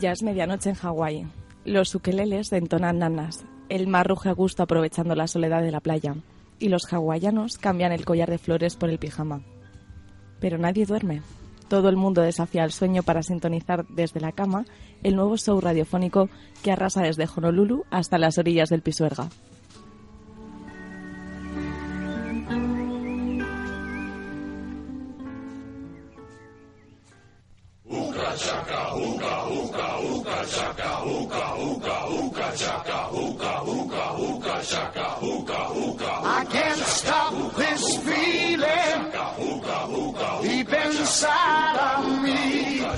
Ya es medianoche en Hawái. Los ukeleles entonan nanas. El mar ruge a gusto aprovechando la soledad de la playa. Y los hawaianos cambian el collar de flores por el pijama. Pero nadie duerme. Todo el mundo desafía el sueño para sintonizar desde la cama el nuevo show radiofónico que arrasa desde Honolulu hasta las orillas del Pisuerga. chaka chaka chaka chaka I can't stop this feeling deep inside of me.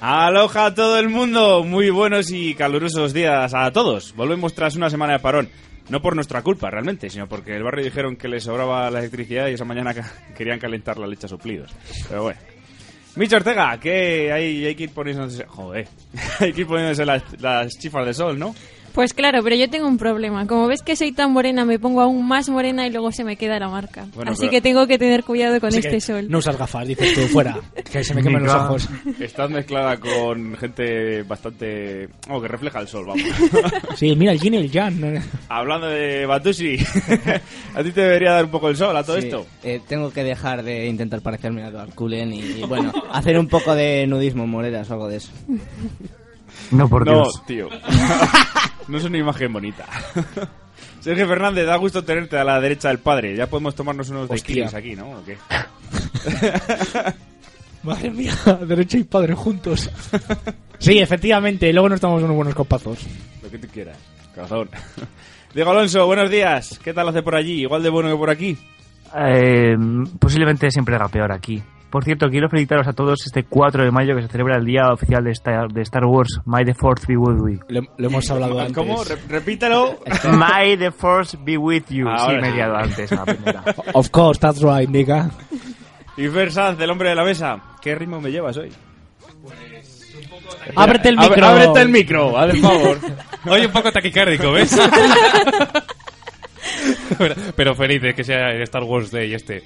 Aloha a todo el mundo, muy buenos y calurosos días a todos. Volvemos tras una semana de parón. No por nuestra culpa, realmente, sino porque el barrio dijeron que les sobraba la electricidad y esa mañana querían calentar la leche a suplidos. Pero bueno. Micho Ortega, que hay, hay que ir poniéndose... Joder. hay que ir poniéndose las, las chifas de sol, ¿no? Pues claro, pero yo tengo un problema. Como ves que soy tan morena, me pongo aún más morena y luego se me queda la marca. Bueno, Así pero- que tengo que tener cuidado con Así este sol. No usas gafas, dices tú, fuera. Que se me queman los ojos. Estás mezclada con gente bastante... Oh, que refleja el sol, vamos. Sí, mira, el yin y el yang. Hablando de Batusi, a ti te debería dar un poco el sol a todo Sí, esto. eh, tengo que dejar de intentar parecerme a Edward Cullen y, y, bueno, hacer un poco de nudismo en moreras o algo de eso. No, por no, Dios. tío. no es una imagen bonita. Sergio Fernández, da gusto tenerte a la derecha del padre. Ya podemos tomarnos unos Hostia. tequilis aquí, ¿no? ¿O qué? Madre mía, derecha y padre juntos. Sí, efectivamente, luego nos tomamos unos buenos copazos. Lo que tú quieras. Corazón. Diego Alonso, buenos días. ¿Qué tal hace por allí? ¿Igual de bueno que por aquí? Eh, posiblemente siempre era peor aquí. Por cierto, quiero felicitaros a todos este 4 de mayo que se celebra el día oficial de Star, de Star Wars. May the Force be with you. Lo, lo hemos hablado antes. ¿Cómo? Re- repítalo. May the Force be with you. Ahora sí, me he sí. liado antes, la primera. Of course, that's right, nigga. Y Fer Sanz, el hombre de la mesa. ¿Qué ritmo me llevas hoy? Ábrete el micro. ábrete el micro, haz el favor. Hoy un poco taquicárdico, ¿ves? pero, pero feliz de que sea el Star Wars Day este.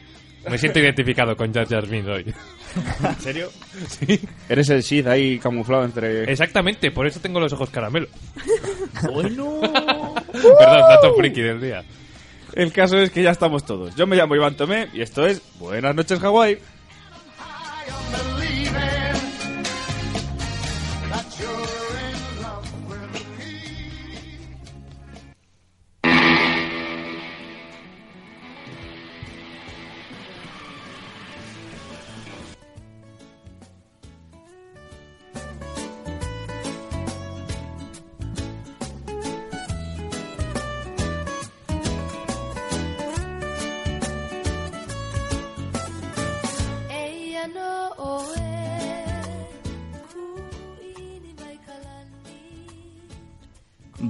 Me siento identificado con Jar Jar Binks hoy. ¿En serio? Sí. Eres el Sith ahí camuflado entre... Exactamente, por eso tengo los ojos caramelo. Bueno. Perdón, dato friki del día. El caso es que ya estamos todos. Yo me llamo Iván Tomé y esto es Buenas noches Hawái.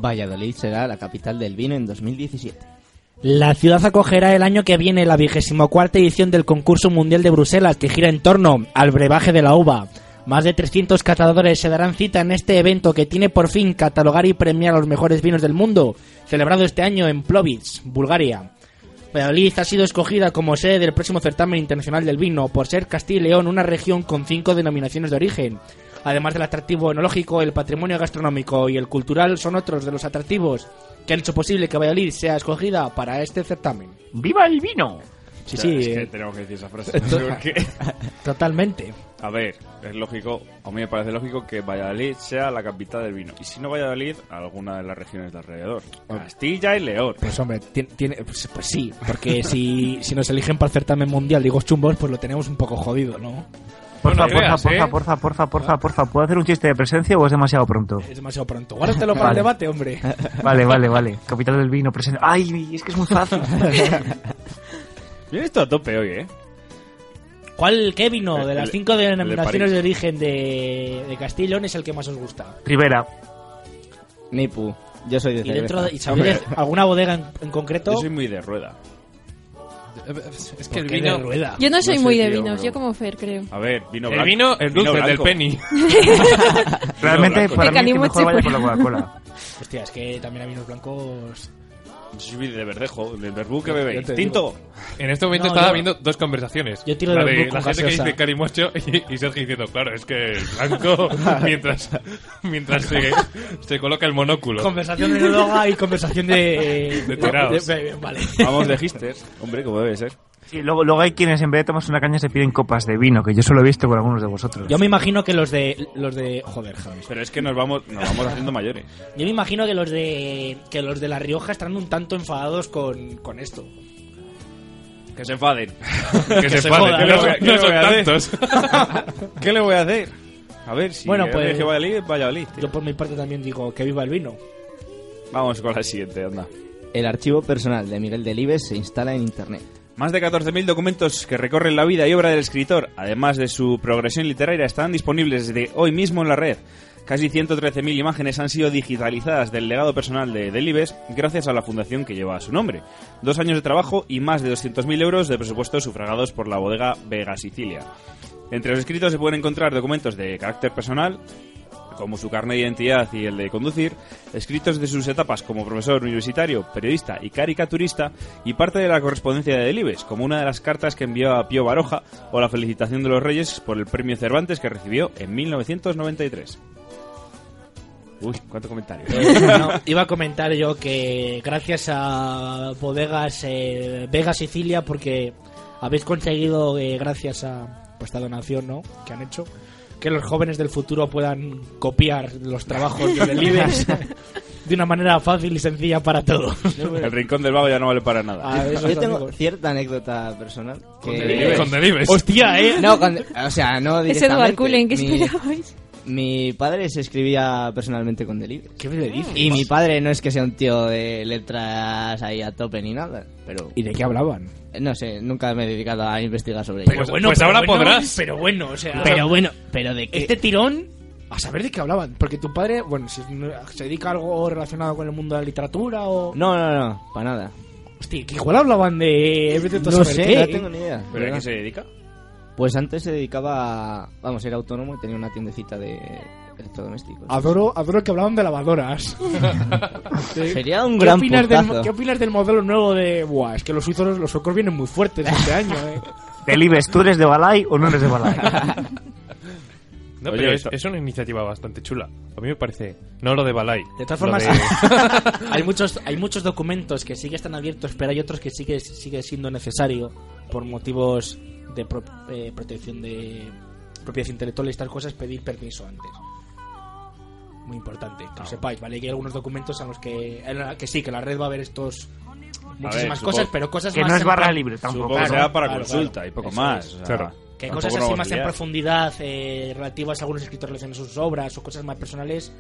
Valladolid será la capital del vino en 2017. La ciudad acogerá el año que viene la vigésimo cuarta edición del concurso mundial de Bruselas que gira en torno al brebaje de la uva. Más de 300 catadores se darán cita en este evento que tiene por fin catalogar y premiar los mejores vinos del mundo, celebrado este año en Plovdiv, Bulgaria. Valladolid ha sido escogida como sede del próximo certamen internacional del vino por ser Castilla y León una región con cinco denominaciones de origen. Además del atractivo enológico, el patrimonio gastronómico y el cultural son otros de los atractivos que han hecho posible que Valladolid sea escogida para este certamen. ¡Viva el vino! Sí, O sea, sí. es que eh, tenemos que decir esa frase. Totalmente. A ver, es lógico, a mí me parece lógico que Valladolid sea la capital del vino. Y si no Valladolid, alguna de las regiones de alrededor. Castilla y León. Pues hombre, tiene, tiene- pues, pues sí, porque si, si nos eligen para el certamen mundial de higos chumbos, pues lo tenemos un poco jodido, ¿no? Porfa, porfa, creas, porfa, ¿eh? porfa, porfa, porfa, porfa. ¿Puedo hacer un chiste de presencia o es demasiado pronto? Es demasiado pronto. Guárdatelo para Vale. el debate, hombre. Vale, vale, vale. Capital del vino, presencia. Ay, es que es muy fácil. Vienes esto a tope hoy, ¿eh? ¿Cuál, qué vino de las cinco denominaciones de origen de, de es el que más os gusta? Rivera. Nipu. Yo soy de Y dentro cerveza. de, ¿y Hombre. alguna bodega en, en concreto? Yo soy muy de rueda. Es que el ¿Por qué vino... de rueda? Yo no soy No muy de vinos, yo como Fer, creo. A ver, vino El blanco. vino, el dulce, del blanco. penny. Realmente, para mí, que mejor vaya por la Coca-Cola. Hostia, es que también hay vinos blancos... Yo soy de verdejo, del verbú que bebéis. Tinto. En este momento No, estaba yo- viendo dos conversaciones. yo tiro la del de la con gente que gaseosa. dice Carimocho y, y Sergio diciendo, claro, es que el blanco mientras, mientras se, se coloca el monóculo. Conversación de droga y conversación de... De tirados. de- de- vale. Vamos de hipsters. Hombre, como debe ser. Sí, luego, luego hay quienes en vez de tomarse una caña se piden copas de vino, que yo solo he visto con algunos de vosotros. Yo me imagino que los de... Los de... Joder, James. Pero es que nos vamos, nos vamos haciendo mayores. Yo me imagino que los de... Que los de La Rioja están un tanto enfadados con, con esto. Que se enfaden. que se se enfade, joda, que ¿no? no, ¿Qué no le son voy a hacer? tantos. ¿Qué le voy a hacer? A ver, si Bueno, pues- pues... que Valladolid, Valladolid. tío. Yo por mi parte también digo que viva el vino. Vamos con la siguiente, anda. El archivo personal de Miguel Delibes se instala en internet. Más de 14.000 documentos que recorren la vida y obra del escritor, además de su progresión literaria, están disponibles desde hoy mismo en la red. Casi 113.000 imágenes han sido digitalizadas del legado personal de Delibes gracias a la fundación que lleva su nombre. Dos años de trabajo y más de 200.000 euros de presupuesto sufragados por la bodega Vega Sicilia. Entre los escritos se pueden encontrar documentos de carácter personal, como su carnet de identidad y el de conducir, escritos de sus etapas como profesor universitario, periodista y caricaturista, y parte de la correspondencia de Delibes, como una de las cartas que envió a Pío Baroja o la felicitación de los Reyes por el premio Cervantes que recibió en 1993. Uy, cuánto comentario. Eh, no, iba a comentar yo que gracias a bodegas eh, Vega Sicilia, porque habéis conseguido, eh, gracias a pues, esta donación ¿no? que han hecho, que los jóvenes del futuro puedan copiar los trabajos de Delibes de una manera fácil y sencilla para todos. El rincón del vago ya no vale para nada. A esos Yo tengo amigos. cierta anécdota personal. Con que- Delibes. Con Delibes. Hostia, ¿eh? No, con- o sea, no Es Edward directamente. Cullen, ¿qué Mi- esperabais? Mi padre se escribía personalmente con Delibes. ¿Qué me dices? Y mi padre no es que sea un tío de letras ahí a tope ni nada, pero ¿Y de qué hablaban? no sé, nunca me he dedicado a investigar sobre ello. Pues- pues ahora bueno, podrás. Pero bueno, o sea... Pero bueno, pero de qué Este tirón, a saber de qué hablaban. Porque tu padre, bueno, si se dedica a algo relacionado con el mundo de la literatura o. No, no, no, para nada. Hostia, que igual hablaban de. No sé, no tengo ni idea. ¿Pero a qué se dedica? Pues antes se dedicaba a... Vamos, era autónomo y tenía una tiendecita de electrodomésticos. Adoro, adoro que hablaban de lavadoras. Sería un ¿Qué gran opinas, del. ¿Qué opinas del modelo nuevo de.? Buah, es que los suizos, los suecos vienen muy fuertes este año, eh. Delibes, ¿tú eres de Balay o no eres de Balay? No, Oye, pero es, una iniciativa bastante chula. A mí me parece. No lo de Balay. De todas formas, de- hay muchos hay muchos documentos que sí que están abiertos, pero hay otros que sí que sigue siendo necesario por motivos de pro- eh, protección de propiedad intelectual y estas cosas pedir permiso antes. Muy importante, que lo sepáis, ¿vale? Que hay algunos documentos en los que, en la- que sí, que la red va a haber estos muchísimas supongo- cosas, pero cosas que más no es barra libre tampoco. Supongo que Claro, será para claro, consulta claro. y poco Eso más. es. o sea, Claro. Que cosas así más a en profundidad, eh, relativas a algunos escritores en sus obras o cosas más personales,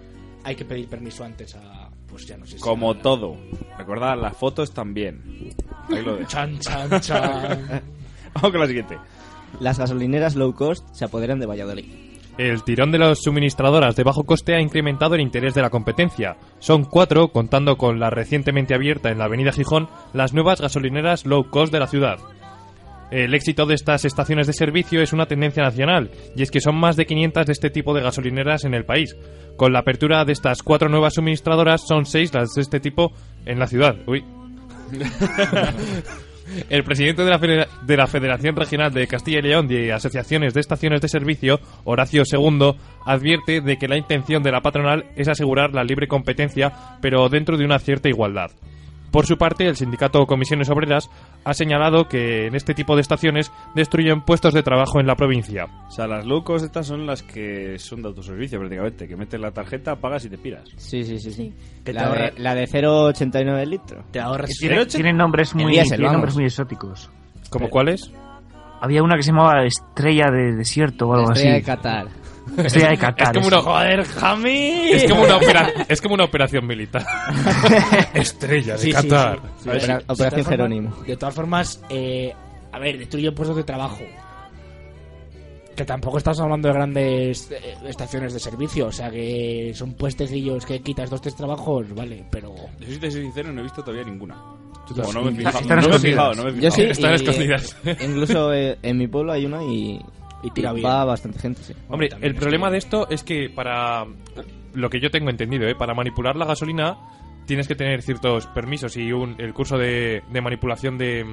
hay que pedir permiso antes a, pues ya no sé si Como a- todo. Recordad, las fotos también. Ahí lo dejo. Chan, chan, chan. Vamos con la siguiente. Las gasolineras low cost se apoderan de Valladolid. El tirón de las suministradoras de bajo coste ha incrementado el interés de la competencia. Son cuatro, contando con la recientemente abierta en la avenida Gijón, las nuevas gasolineras low cost de la ciudad. El éxito de estas estaciones de servicio es una tendencia nacional, y es que son más de 500 de este tipo de gasolineras en el país. Con la apertura de estas cuatro nuevas suministradoras, son seis las de este tipo en la ciudad. Uy. El presidente de la, de la Federación Regional de Castilla y León de Asociaciones de Estaciones de Servicio, Horacio II, advierte de que la intención de la patronal es asegurar la libre competencia, pero dentro de una cierta igualdad. Por su parte, el sindicato Comisiones Obreras ha señalado que en este tipo de estaciones destruyen puestos de trabajo en la provincia. O sea, las low cost estas son las que son de autoservicio prácticamente, que metes la tarjeta, pagas y te piras. Sí, sí, sí. sí. Que te La, ahorra- de, la de 0,89 litros. Te ahorras... Tiene- tienen nombres El muy, diésel, tienen nombres muy exóticos. ¿Como cuáles? Había una que se llamaba Estrella de Desierto o algo Estrella así. de Qatar. Estrella de Qatar. Es como una, Joder, Jami. es como una, opera- es como una operación militar. Estrella de Sí, Qatar. sí, sí. Opera- De todas Operación formas- Jerónimo. De todas formas, eh, a ver, destruye puestos de trabajo. Que tampoco estamos hablando de grandes eh, estaciones de servicio, o sea que son puestecillos que quitas dos, tres trabajos, vale, pero... Yo si te soy sincero, no he visto todavía ninguna. No me he fijado, Están no me he escondidas. fijado, no me he Yo fijado. sí. Están y- escondidas. Incluso eh, en mi pueblo hay una y, Y tira bien. va bastante gente, sí. Hombre, También el problema que- de esto es que para lo que yo tengo entendido, ¿eh? para manipular la gasolina tienes que tener ciertos permisos y un, el curso de, de manipulación de,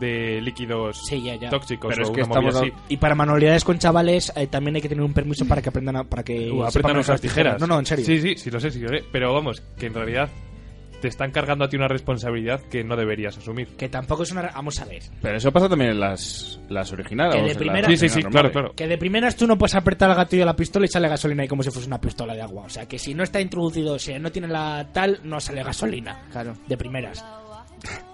de líquidos Sí, ya, ya. tóxicos Pero o es que una movida estamos así. Y para manualidades con chavales eh, también hay que tener un permiso para que aprendan a, para que Uh, usar las tijeras. No, no, en serio. Sí, sí, sí lo sé, sí lo sé. Pero vamos, que en realidad te están cargando a ti una responsabilidad que no deberías asumir. Que tampoco es una... Vamos a ver. Pero eso pasa también en las, las originales. Que de o sea, en primera- las Sí, sí, sí, normales. claro, claro. Que de primeras tú no puedes apretar el gatillo de la pistola y sale gasolina ahí como si fuese una pistola de agua. O sea, que si no está introducido, si no tiene la tal, no sale gasolina. Claro. De primeras.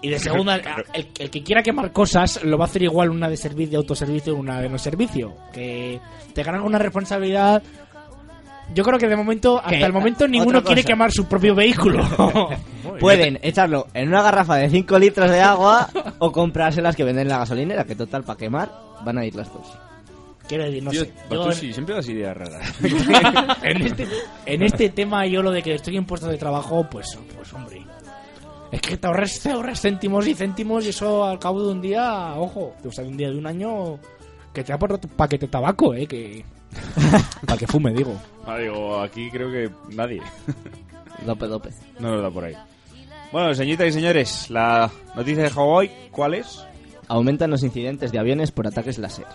Y de segunda, el, el que quiera quemar cosas lo va a hacer igual una de servicio, de autoservicio, una de no servicio. Que te ganan una responsabilidad. Yo creo que de momento, hasta el momento, ninguno quiere quemar su propio vehículo. Pueden echarlo en una garrafa de 5 litros de agua o comprarse las que venden en la gasolinera, que total, para quemar, van a ir las dos. Quiero decir, no Tío, sé. pues Yo tú en- sí, siempre das ideas raras. en, este, en este tema yo lo de que estoy en puestos de trabajo, pues, pues hombre. Es que te ahorras, te ahorras céntimos y céntimos y eso al cabo de un día, ojo, o sea, de un día de un año, que te da por otro paquete de tabaco, eh, que... Para que fume, digo. Ah, digo, aquí creo que nadie. Dope, dope. No nos da por ahí. Bueno, señoritas y señores, la noticia de Hawái, ¿cuál es? Aumentan los incidentes de aviones por ataques láser.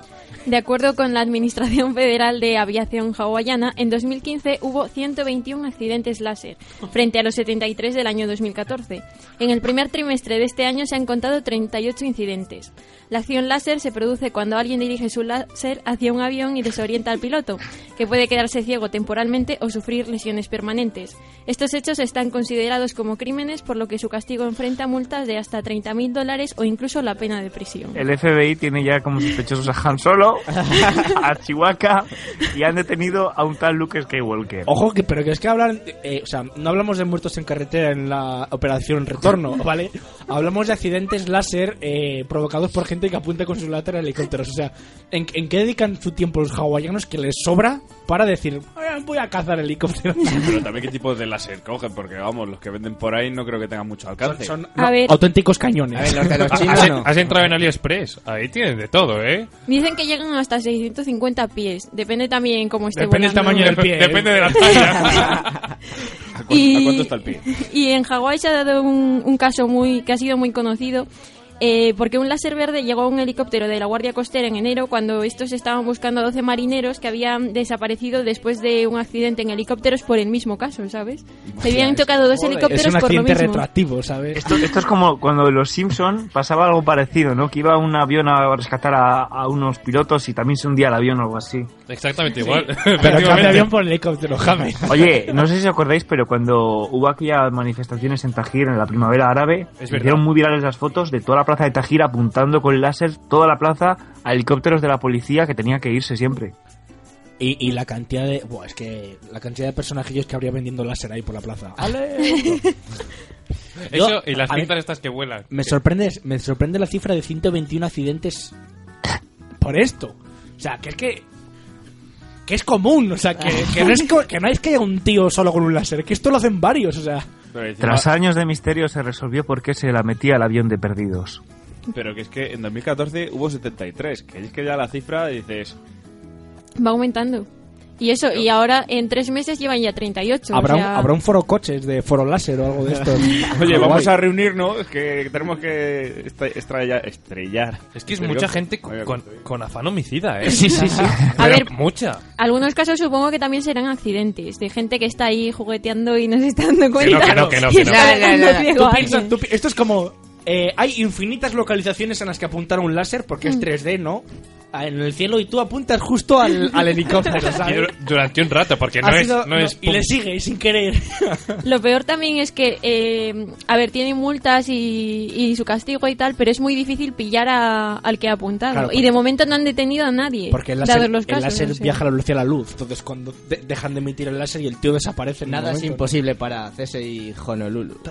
De acuerdo con la Administración Federal de Aviación Hawaiana, en 2015 hubo 121 accidentes láser, frente a los 73 del año 2014. En el primer trimestre de este año se han contado 38 incidentes. La acción láser se produce cuando alguien dirige su láser hacia un avión y desorienta al piloto, que puede quedarse ciego temporalmente o sufrir lesiones permanentes. Estos hechos están considerados como crímenes, por lo que su castigo enfrenta multas de hasta 30.000 dólares o incluso la pena de prisión. El FBI tiene ya como sospechosos a Han Solo, a Chihuahua y han detenido a un tal Luke Skywalker. Ojo, que, pero que es que hablan, eh, o sea, no hablamos de muertos en carretera en la operación retorno, ¿vale? Hablamos de accidentes láser eh, provocados por gente que apunta con su láser a helicópteros. O sea, ¿en, en qué dedican su tiempo los hawaianos que les sobra para decir, "Eh, voy a cazar helicópteros? Pero también qué tipo de láser cogen, porque vamos, los que venden por ahí no creo que tengan mucho alcance. Son A no, ver. auténticos cañones. A ver, los de los ¿Has, chinos no. has entrado en AliExpress? Ahí tienen de todo, ¿eh? Dicen que llegan hasta 650 pies. Depende también cómo esté Depende del tamaño del pie. ¿eh? Depende de la talla. ¿A, cu- Y- a cuánto está el pie? Y en Hawái se ha dado un, un caso muy que ha sido muy conocido. Eh, porque un láser verde llegó a un helicóptero de la Guardia Costera en enero cuando estos estaban buscando a 12 marineros que habían desaparecido después de un accidente en helicópteros por el mismo caso, ¿sabes? Se habían tocado dos es helicópteros por lo accidente mismo. retroactivo, ¿sabes? Esto, esto es como cuando en los Simpson pasaba algo parecido, ¿no? Que iba un avión a rescatar a, a unos pilotos y también se hundía el avión o algo así. Exactamente igual. Pero cambia avión por helicóptero, James. Oye, no sé si os acordáis, pero cuando hubo aquellas manifestaciones en Tajir en la primavera árabe, Es hicieron muy virales las fotos de toda la plaza de Tajir apuntando con el láser toda la plaza a helicópteros de la policía que tenía que irse siempre. Y, y la cantidad de. Buah, es que la cantidad de personajillos que habría vendiendo láser ahí por la plaza. Eso Yo- y las cintas estas que vuelan. Me sorprende, me sorprende la cifra de 121 accidentes por esto. O sea, que es que. Que es común, o sea, que, que no es que no es que haya un tío solo con un láser, que esto lo hacen varios, o sea. Tras años de misterio se resolvió por qué se la metía al avión de perdidos. pero que es que en 2014 hubo 73, que es que ya la cifra dices... Va aumentando. Y eso, y ahora en tres meses llevan ya 38. ¿Habrá, o un, sea, habrá un foro coches de foro láser o algo de esto. Oye, vamos a reunirnos, que tenemos que estre- estrella- estrellar. Es que es mucha gente con, con- con afán homicida, ¿eh? Sí, sí, sí. A ver, mucha. Algunos casos supongo que también serán accidentes, de gente que está ahí jugueteando y no se está dando Que no, cuenta. que no, que no, que no. dejando ciego Tú piensas- tú pi- esto es como... eh, hay infinitas localizaciones en las que apuntar un láser porque Mm. es 3D, ¿no? En el cielo y tú apuntas justo al, al helicóptero, Y ¿sabes? dur- durante un rato, porque no es, sido- no es y le sigue sin querer. Lo peor también es que, eh, a ver, tiene multas y, y su castigo y tal, pero es muy difícil pillar a- al que ha apuntado. Claro, y de momento no han detenido a nadie. Porque el láser, los el casos, láser no sé. viaja a la velocidad de la luz. Entonces, cuando de- dejan de emitir el láser y el tío desaparece. en un Nada es imposible para CSI Honolulu.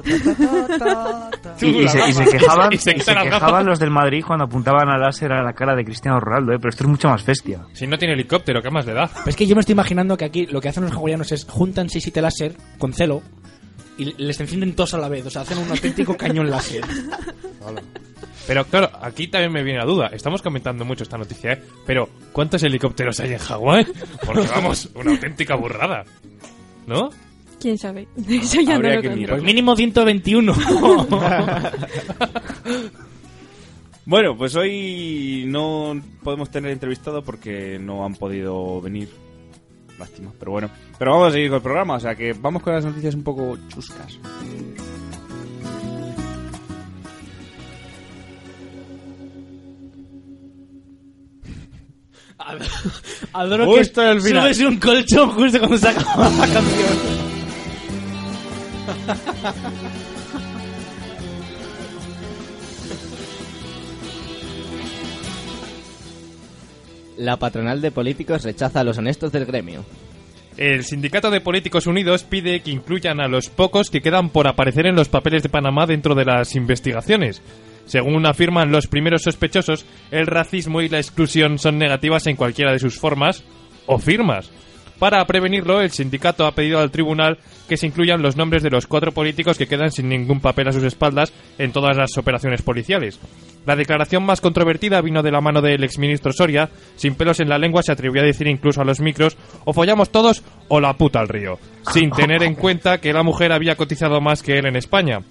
Y, y se, y se quejaban, se- y se y se quitan las quejaban gafas. los del Madrid cuando apuntaban al láser a la cara de Cristiano Ronaldo, ¿eh? pero esto es mucho más bestia. Si no tiene helicóptero, ¿qué más le da? Pero es que yo me estoy imaginando que aquí lo que hacen los hawaianos es juntan 6-7 láser con celo y les encienden todos a la vez. O sea, hacen un auténtico cañón láser. Pero claro, aquí también me viene la duda. Estamos comentando mucho esta noticia, ¿eh? Pero, ¿cuántos helicópteros hay en Hawái? Porque vamos, una auténtica burrada. ¿No? ¿Quién sabe? Eso ya Habría no lo que mirar. Pues mínimo 121. Bueno, pues hoy no podemos tener entrevistado porque no han podido venir. Lástima, pero bueno. Pero vamos a seguir con el programa, o sea que vamos con las noticias un poco chuscas. Adoro Justo que final. subes un colchón justo cuando se acaba la canción. La patronal de políticos rechaza a los honestos del gremio. El Sindicato de Políticos Unidos pide que incluyan a los pocos que quedan por aparecer en los papeles de Panamá dentro de las investigaciones. Según afirman los primeros sospechosos, el racismo y la exclusión son negativas en cualquiera de sus formas o firmas. Para prevenirlo, el sindicato ha pedido al tribunal que se incluyan los nombres de los cuatro políticos que quedan sin ningún papel a sus espaldas en todas las operaciones policiales. La declaración más controvertida vino de la mano del exministro Soria. Sin pelos en la lengua se atrevió a decir incluso a los micros o follamos todos o la puta al río, sin tener en cuenta que la mujer había cotizado más que él en España.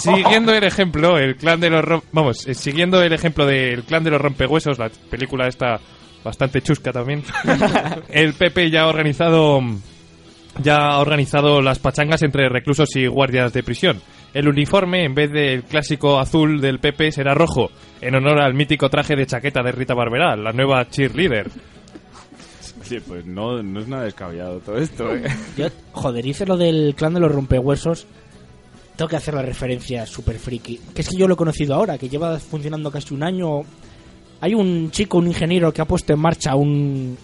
Siguiendo el ejemplo, el clan de los vamos, eh, siguiendo el ejemplo del clan de los rompehuesos, la película está bastante chusca también. el PP ya ha organizado ya ha organizado las pachangas entre reclusos y guardias de prisión. El uniforme, en vez del clásico azul del PP, será rojo, en honor al mítico traje de chaqueta de Rita Barberá, la nueva cheerleader. Oye, pues no, no es nada descabellado todo esto, ¿eh? Yo, joder, hice lo del clan de los rompehuesos. Tengo que hacer la referencia super friki. Que es que yo lo he conocido ahora, que lleva funcionando casi un año. Hay un chico, un ingeniero, que ha puesto en marcha un,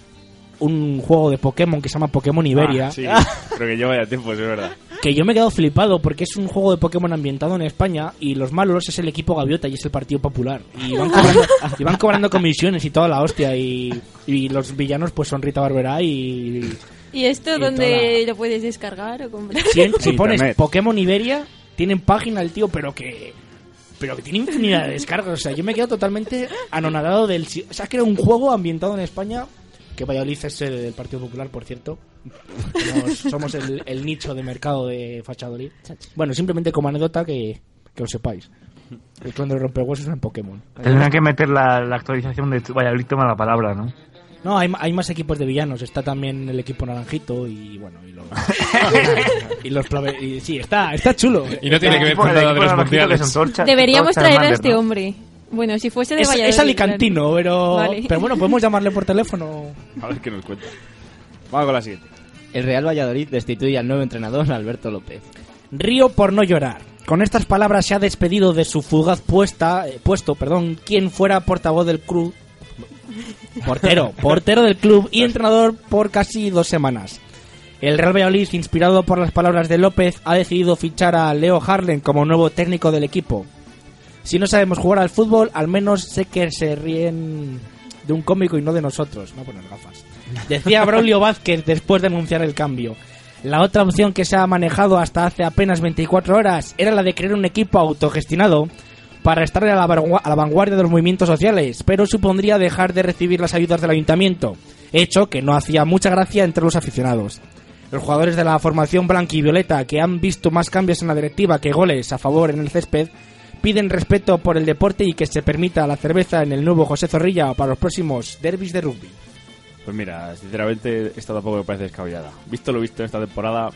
un juego de Pokémon que se llama Pokémon Iberia. Ah, sí, creo que lleva ya tiempo, es verdad. Que yo me he quedado flipado porque es un juego de Pokémon ambientado en España y los malos es el equipo Gaviota y es el Partido Popular. Y van cobrando, y van cobrando comisiones y toda la hostia. Y, y los villanos pues son Rita Barberá y... ¿Y esto Y dónde lo puedes descargar o comprar? Si, en- si En pones. Pokémon Iberia, tienen página el tío, pero que... Pero que tiene infinidad de descargas. O sea, yo me he quedado totalmente anonadado del... O sea, que era un juego ambientado en España... Que Valladolid es sede del Partido Popular, por cierto. Somos, somos el, el nicho de mercado de Fachadolid. Bueno, simplemente como anécdota que, que lo sepáis. El clon de rompehuesos es en Pokémon. Tendrán que meter la, la actualización de Valladolid toma la palabra, ¿no? No, hay, hay más equipos de villanos. Está también el equipo naranjito y bueno, y los... y los plave- y sí, está, está chulo. Y no tiene que ver con nada de los mundiales. torcha- Deberíamos torcha traer a este ¿no? hombre. Bueno, si fuese de Es, Valladolid. es alicantino, pero... Vale. Pero bueno, podemos llamarle por teléfono. A ver qué nos cuenta. Vamos con la siguiente. El Real Valladolid destituye al nuevo entrenador Alberto López. Río por no llorar. Con estas palabras se ha despedido de su fugaz puesta, eh, puesto, perdón, quien fuera portavoz del club, portero, portero del club y entrenador por casi dos semanas. El Real Valladolid, inspirado por las palabras de López, ha decidido fichar a Leo Harlen como nuevo técnico del equipo. Si no sabemos jugar al fútbol, al menos sé que se ríen de un cómico y no de nosotros. No poner gafas. Decía Braulio Vázquez después de anunciar el cambio. La otra opción que se ha manejado hasta hace apenas 24 horas era la de crear un equipo autogestionado para estar a la, a la vanguardia de los movimientos sociales, pero supondría dejar de recibir las ayudas del ayuntamiento, hecho que no hacía mucha gracia entre los aficionados. Los jugadores de la formación blanca y violeta, que han visto más cambios en la directiva que goles a favor en el césped, piden respeto por el deporte y que se permita la cerveza en el nuevo José Zorrilla para los próximos derbis de rugby. Pues mira, sinceramente, esta tampoco me parece descabellada. Visto lo visto en esta temporada,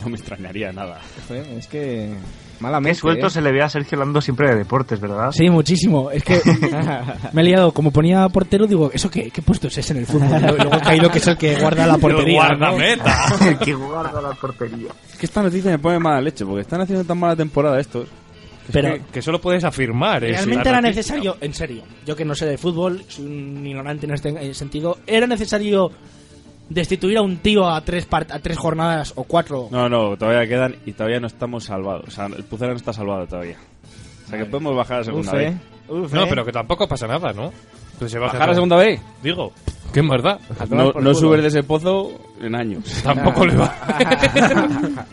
no me extrañaría nada. Es que. Qué Malamente. suelto ¿eh? se le ve a Sergio hablando siempre de deportes, ¿verdad? Sí, muchísimo. Es que me he liado. Como ponía portero, digo, ¿eso qué, qué puesto es ese en el fútbol? Luego he caído que es el que guarda la portería. ¿no? El que guarda la portería. Es que esta noticia me pone mala leche, porque están haciendo tan mala temporada estos. que es Pero- que- Que solo puedes afirmar. Realmente era necesario, en serio, yo que no sé de fútbol, soy un ignorante en este sentido, era necesario destituir a un tío a tres, part- a tres jornadas o cuatro. No, no, todavía quedan y todavía no estamos salvados. O sea, el Pucera no está salvado todavía. O sea, que podemos bajar a la segunda Uf, vez. eh. Uf, No, eh. pero que tampoco pasa nada, ¿no? Que se baje ¿Bajar a la segunda vez? Digo, ¿qué más da? A tomar No, no subes de ese pozo en años. Tampoco le va.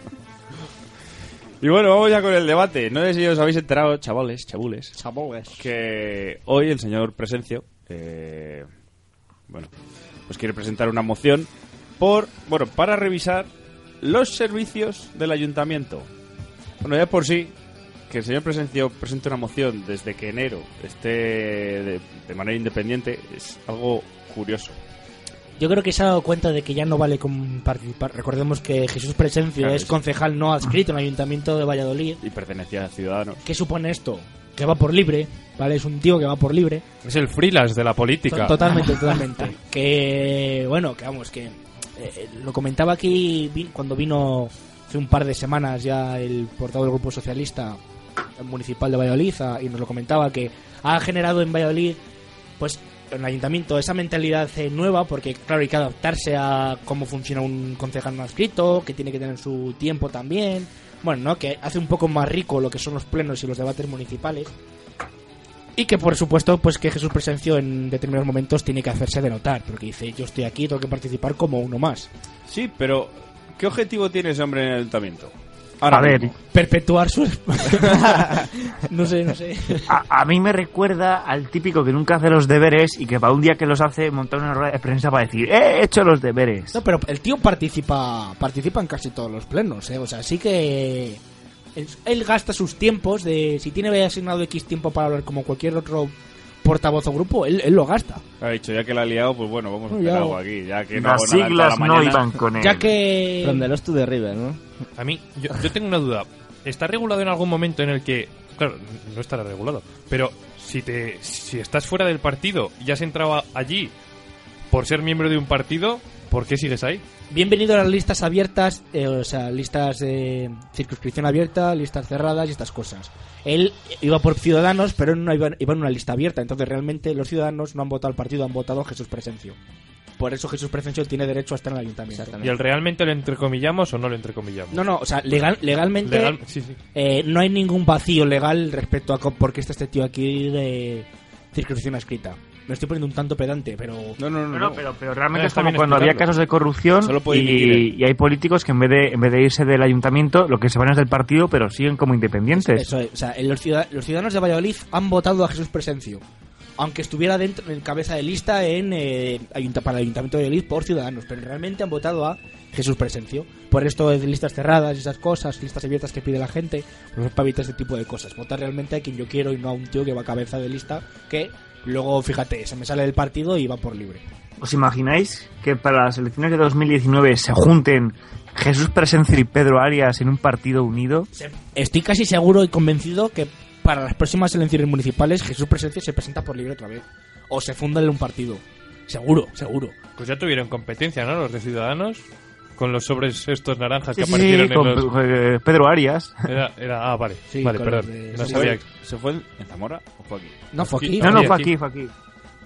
Y bueno, vamos ya con el debate. No sé si os habéis enterado, chavales, chabules, Chaboles. que hoy el señor Presencio, eh, bueno, pues quiere presentar una moción por, bueno, para revisar los servicios del ayuntamiento. Bueno, ya por sí, que el señor Presencio presente una moción desde que enero esté de, de manera independiente es algo curioso. Yo creo que se ha dado cuenta de que ya no vale con participar. Recordemos que Jesús Presencio Claro, es sí. concejal no adscrito en el Ayuntamiento de Valladolid. Y pertenecía a Ciudadanos. ¿Qué supone esto? Que va por libre, ¿vale? Es un tío que va por libre. Es el freelance de la política. Totalmente, totalmente. que, bueno, que vamos, que eh, lo comentaba aquí cuando vino hace un par de semanas ya el portavoz del Grupo Socialista Municipal de Valladolid a- y nos lo comentaba que ha generado en Valladolid, pues, en el ayuntamiento esa mentalidad eh, nueva porque, claro, hay que adaptarse a cómo funciona un concejal no adscrito, que tiene que tener su tiempo también. Bueno, ¿no? Que hace un poco más rico lo que son los plenos y los debates municipales. Y que por supuesto, pues que Jesús Presencio en determinados momentos tiene que hacerse de notar, porque dice, yo estoy aquí, tengo que participar como uno más. Sí, pero ¿qué objetivo tiene ese hombre en el ayuntamiento? A ver. Perpetuar su... no sé, no sé. a, a mí me recuerda al típico que nunca hace los deberes y que para un día que los hace montar una rueda de prensa para decir, "Eh, he hecho los deberes. No, pero el tío participa participa en casi todos los plenos, ¿eh? O sea, sí que... Él, él gasta sus tiempos de... Si tiene asignado X tiempo para hablar como cualquier otro portavoz o grupo, él, él lo gasta. Ha dicho, ya que la ha liado, pues bueno, vamos a hacer algo aquí. Ya que no Las siglas la no mañana. iban con él. Ya que... From the Lost to the River, ¿no? A mí, yo, yo tengo una duda. ¿Está regulado en algún momento en el que, claro, no estará regulado, pero si te, si estás fuera del partido y has entrado allí por ser miembro de un partido, ¿por qué sigues ahí? Bienvenido a las listas abiertas, eh, o sea, listas de circunscripción abierta, listas cerradas y estas cosas. Él iba por Ciudadanos, pero no iba, iba en una lista abierta, entonces realmente los ciudadanos no han votado al partido, han votado a Jesús Presencio. Por eso Jesús Presencio tiene derecho a estar en el ayuntamiento. ¿Y el realmente lo entrecomillamos o no lo entrecomillamos? No, no, o sea, legal, legalmente Legal- sí, sí. eh, no hay ningún vacío legal respecto a por qué está este tío aquí de circunscripción escrita. Me estoy poniendo un tanto pedante, pero... No, no, no. No, pero, pero realmente No, es está como cuando había casos de corrupción Solo puede emitir y, y hay políticos que en vez, de, en vez de irse del ayuntamiento, lo que se van es del partido, pero siguen como independientes. Eso es, o sea, los, ciudad- los ciudadanos de Valladolid han votado a Jesús Presencio, aunque estuviera dentro en cabeza de lista en eh, ayunta- para el Ayuntamiento de Valladolid por ciudadanos, pero realmente han votado a Jesús Presencio. Por esto de listas cerradas y esas cosas, listas abiertas que pide la gente, pues es para evitar este tipo de cosas. Votar realmente a quien yo quiero y no a un tío que va a cabeza de lista que luego, fíjate, se me sale del partido y va por libre. ¿Os imagináis que para las elecciones de 2019 se junten Jesús Presencio y Pedro Arias en un partido unido? Estoy casi seguro y convencido que para las próximas elecciones municipales Jesús Presencio se presenta por libre otra vez. O se funda en un partido. Seguro, seguro. Pues ya tuvieron competencia, ¿no? Los de Ciudadanos. Con los sobres estos naranjas que Sí, aparecieron sí, con en los... eh, Pedro Arias. Era, era- ah, vale. Sí, vale, perdón. de- No sabía. ¿Se fue en Zamora o fue aquí? No, fue aquí. No, no, fue aquí. fue aquí.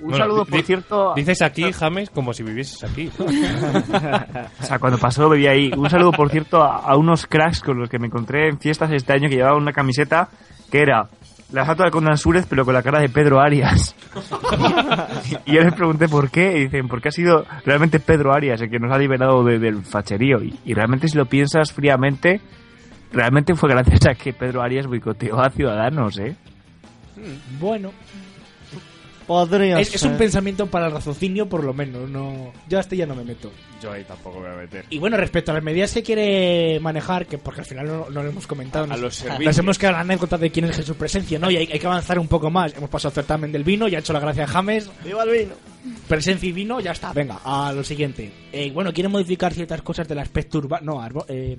Un Bueno, saludo, por cierto. Dices aquí, James, como si vivieses aquí. O sea, cuando pasó bebía ahí. Un saludo, por cierto, a, a unos cracks con los que me encontré en fiestas este año que llevaban una camiseta que era la estatua de Conan Súrez, pero con la cara de Pedro Arias. y yo les pregunté por qué, y dicen, porque ha sido realmente Pedro Arias el que nos ha liberado de- del facherío. Y, y realmente, si lo piensas fríamente, realmente fue gracias a que Pedro Arias boicoteó a Ciudadanos, ¿eh? Bueno, Podría es, es un pensamiento para el raciocinio, por lo menos. no Yo hasta ya no me meto. Yo ahí tampoco me voy a meter. Y bueno, respecto a las medidas que quiere manejar, que porque al final no, no lo hemos comentado, A nos, los servicios. nos hemos quedado en la anécdota de quién es Jesús Presencia, ¿no? Y hay, hay que avanzar un poco más. Hemos pasado el certamen del vino, ya ha hecho la gracia a James. ¡Viva el vino! Presencia y vino, ya está, venga, a lo siguiente. Eh, bueno, quiere modificar ciertas cosas del aspecto urbano, no, arbo- eh,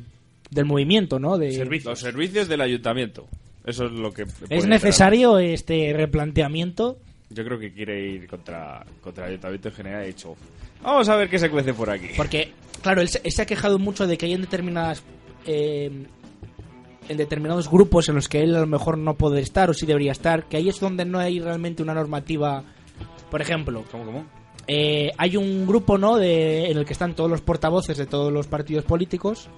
del movimiento, ¿no? De, Los servicios del ayuntamiento. Eso es lo que... ¿Es necesario este replanteamiento? Yo creo que quiere ir contra, contra el ayuntamiento en general. He dicho, vamos a ver qué se cuece por aquí. Porque, claro, él se, él se ha quejado mucho de que hay en determinadas. eh, en determinados grupos en los que él a lo mejor no puede estar o sí debería estar, que ahí es donde no hay realmente una normativa. Por ejemplo, ¿Cómo, cómo? eh, hay un grupo no de, en el que están todos los portavoces de todos los partidos políticos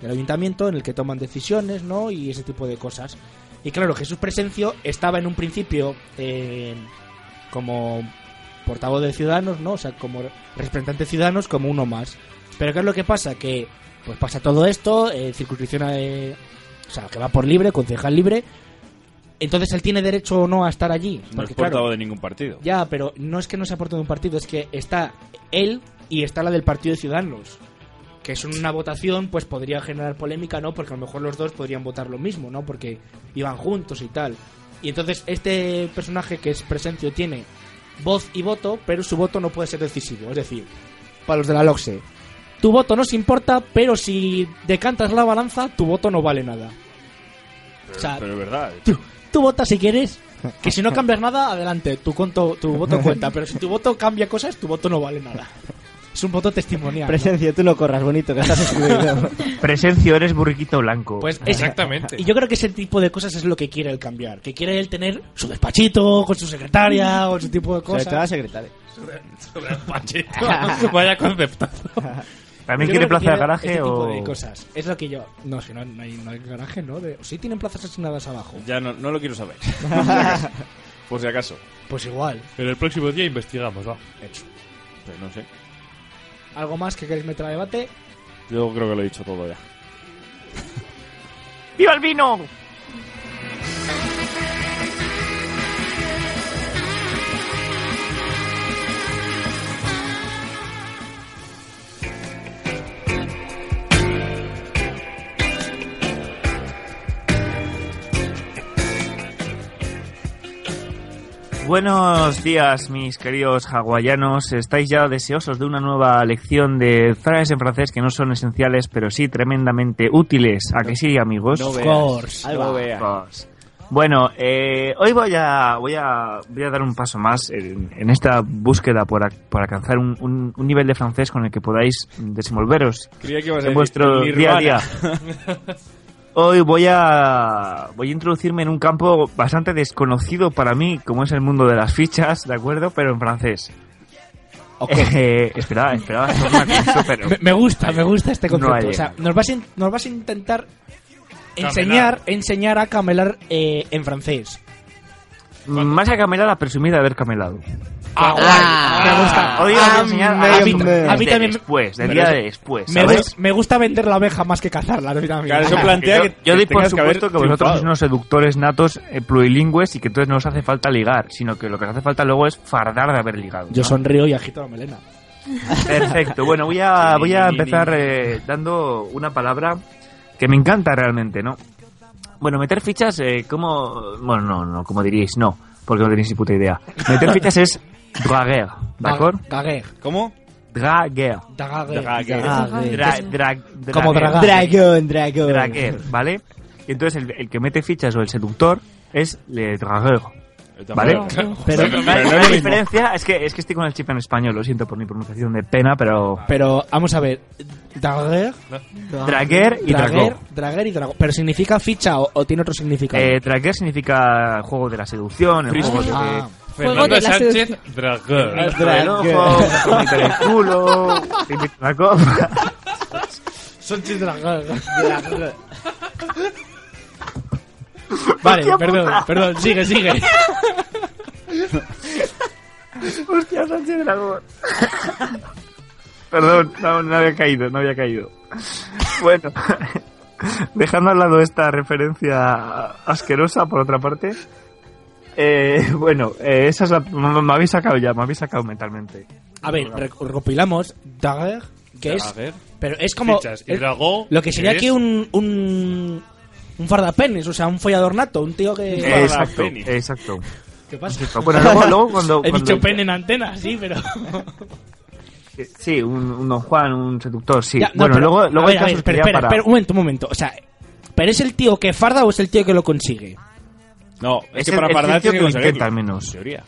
del ayuntamiento en el que toman decisiones no y ese tipo de cosas y claro Jesús Presencio estaba en un principio eh, como portavoz de ciudadanos no o sea como representante de ciudadanos como uno más. Pero qué es lo que pasa que pues pasa todo esto eh, circunscripción eh, o sea que va por libre concejal libre. Entonces él tiene derecho o no a estar allí No es Porque, claro, portavoz de ningún partido. ya, pero no es que no sea por todo un partido, es que está él y está la del Partido de Ciudadanos. Que es una votación, pues podría generar polémica, ¿no? Porque a lo mejor los dos podrían votar lo mismo, ¿no? Porque iban juntos y tal. Y entonces este personaje que es Presencio tiene voz y voto, pero su voto no puede ser decisivo. Es decir, para los de la LOXE, tu voto nos importa, pero si decantas la balanza, tu voto no vale nada. Pero, o sea, pero es verdad. Tú, tú votas si quieres. Que si no cambias nada, adelante, tu, conto, tu voto cuenta. Pero si tu voto cambia cosas, tu voto no vale nada. Es un voto testimonial. ¿no? Presencia, tú no corras, bonito, que estás excluido. Presencio, eres burriquito blanco. Pues es- Exactamente. Y yo creo que ese tipo de cosas es lo que quiere él cambiar. Que quiere él tener su despachito, con su secretaria, o ese tipo de Sobre todo la cosas. secretaria. Pachito. Vaya conceptazo. ¿También quiere plaza de garaje tipo o...? de cosas. Es lo que yo... No, si no, no hay, no hay garaje, ¿no? De... Sí tienen plazas asignadas abajo. Ya no, no lo quiero saber. Por si acaso. Pues igual. En el próximo día investigamos, va. Hecho. Pues no sé. ¿Algo más que queréis meter a debate? Yo creo que lo he dicho todo ya. ¡Viva el vino! Buenos días, mis queridos hawaianos. ¿Estáis ya deseosos de una nueva lección de frases en francés que no son esenciales, pero sí tremendamente útiles? ¿A que sí, amigos? No Of veas. course. No veas. Bueno, eh, hoy voy a, voy, a, voy a dar un paso más en, en esta búsqueda por, alcanzar un, un- un nivel de francés con el que podáis desenvolveros Creía que ibas a en vuestro día a día. Hoy voy a, voy a introducirme en un campo bastante desconocido para mí, como es el mundo de las fichas, ¿de acuerdo? Pero en francés. Eh, espera, espera, esto es una cosa, pero... Me, me gusta, me gusta este concepto. o sea, nos vas, a, in- nos vas a intentar enseñar, enseñar a camelar eh, en francés. Más que camelar, la presumida de haber camelado. Ah, me gusta. Hoy a enseñar me- a, a mí- mí, a mí también- después, del día de después, Me, me gusta vender la abeja más que cazarla. Claro, eso plantea yo, que yo doy por tengas que supuesto que, vosotros sois unos seductores natos eh, plurilingües y que entonces no os hace falta ligar, sino que lo que os hace falta luego es fardar de haber ligado. Yo sonrío y agito la melena. Perfecto. Bueno, voy a, voy a empezar eh, dando una palabra que me encanta realmente, ¿no? Bueno, meter fichas, eh, como... Bueno, no, no, como diríais, no, porque no tenéis ni puta idea. Meter fichas es draguer, ¿de acuerdo? Gaguer. ¿Cómo? Draguer. Draguer. Gaguer. Dra, dra- Como draguer. dragar. Dragón, dragón. Draguer, ¿vale? Y entonces el, el que mete fichas o el seductor es le dragueur. ¿Vale? Pero, la, diferencia es que, es que estoy con el chip en español, lo siento por mi pronunciación de pena, pero... pero vamos a ver. Draguer. Draguer y Draguer, dragón. draguer y dragón. ¿Pero significa ficha o, o tiene otro significado? Eh, Draguer significa juego de la seducción, el juego de... Ah, Juego de Fernando Sánchez Dragón. el culo, te invito a una copa. Sonchis Draguer. Vale, perdón, perdón, sigue, sigue. Hostia, Sánchez Dragón. Perdón, no, no había caído, no había caído. Bueno, dejando al lado esta referencia asquerosa, por otra parte, Eh, bueno, eh, esa es la, me, me habéis sacado ya, me habéis sacado mentalmente. A ver, rec- recopilamos. Daguerre, que es. Pero es como. fichas, es- lo que sería que aquí un. un un fardapenes, o sea, un follador nato, un tío que... Exacto, exacto. ¿Qué pasa? Bueno, luego, luego cuando... He cuando- dicho pene en antena, sí, pero... eh, Sí, un, un don Juan, un seductor, sí. Ya, no, bueno, pero- luego, luego a hay ver, a ver, casos espera, que ya espera, para- espera, un momento, un momento. O sea, ¿pero es el tío que farda o es el tío que lo consigue? No, es, Es que el- para es tío tienes que lo conseguirlo, intenta, al menos. en teoría.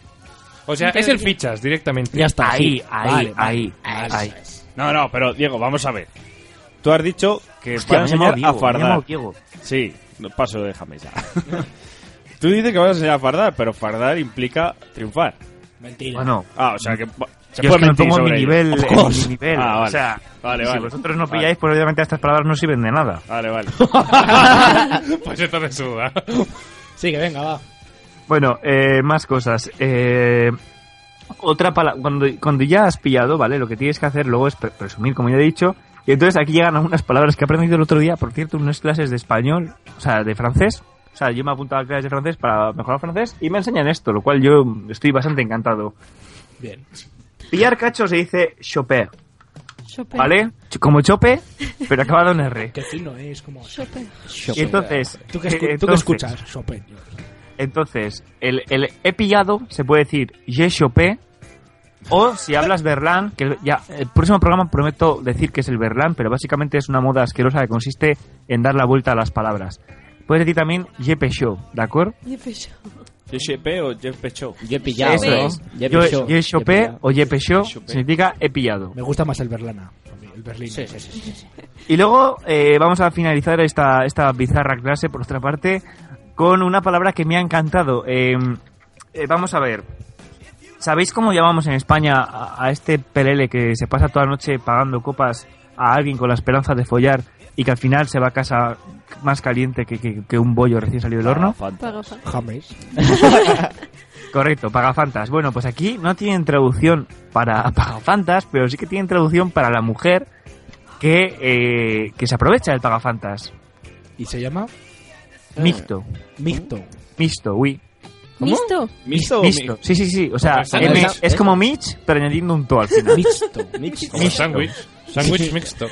O sea, es el fichas directamente. Ya está. Ahí, sí. ahí, Vale, ahí, ahí. No, no, pero Diego, vamos a ver. Tú has dicho que Hostia, vas a enseñar Diego, a fardar. Diego. Sí, no, paso, déjame ya. Tú dices que vas a enseñar a fardar, pero fardar implica triunfar. Mentira. Bueno, Ah, o sea que se yo es puede que me pongo en mi nivel, en course. mi nivel. Ah, vale. O sea, Vale, si vale. vosotros no Vale. pilláis, pues obviamente estas palabras no sirven de nada. Vale, vale. pues esto me suda. Sí, que venga, va. Bueno, eh, más cosas. Eh, otra palabra, cuando, cuando ya has pillado, ¿vale? Lo que tienes que hacer luego es pre- presumir, como ya he dicho. Y entonces aquí llegan algunas palabras que he aprendido el otro día, por cierto, unas clases de español, o sea, de francés. O sea, yo me he apuntado a clases de francés para mejorar francés y me enseñan esto, lo cual yo estoy bastante encantado. Bien. Pillar cacho se dice choper, Chopin. ¿vale? Ch- Como chope, pero acabado en R. Qué fino es, como... Chopin. Y entonces, ¿Tú qué, escu- entonces- escuchas? Chopin. Entonces, el, el he pillado se puede decir je chopé o si hablas berlán, que ya el próximo programa prometo decir que es el berlán, pero básicamente es una moda asquerosa que consiste en dar la vuelta a las palabras. Puedes decir también je pechó, ¿de acuerdo? ¿JP o Jeff Pecho? Yo he pillado, Eso es. Yo he Yo pillado. je Yo he chopé pillado. o je pechó Chopé. significa he pillado. Me gusta más el berlana. a mí, El berlín. Sí, sí, sí, sí, sí. Y luego eh, vamos a finalizar esta, esta bizarra clase, por otra parte, con una palabra que me ha encantado. Eh, eh, vamos a ver. ¿Sabéis cómo llamamos en España a, a este pelele que se pasa toda la noche pagando copas a alguien con la esperanza de follar y que al final se va a casa más caliente que, que- que un bollo recién salido del horno? James. Correcto, pagafantas. Bueno, pues aquí no tienen traducción para pagafantas, pero sí que tienen traducción para la mujer que, eh, que se aprovecha del pagafantas. ¿Y se llama? Mixto. Mixto. Mixto, oui. ¿Listo? ¿Misto o Mixto. Sí, sí, sí. O sea, M- sándwich. es como Mitch, pero añadiendo un to al final. Mixto. Como sándwich. Sándwich mixto.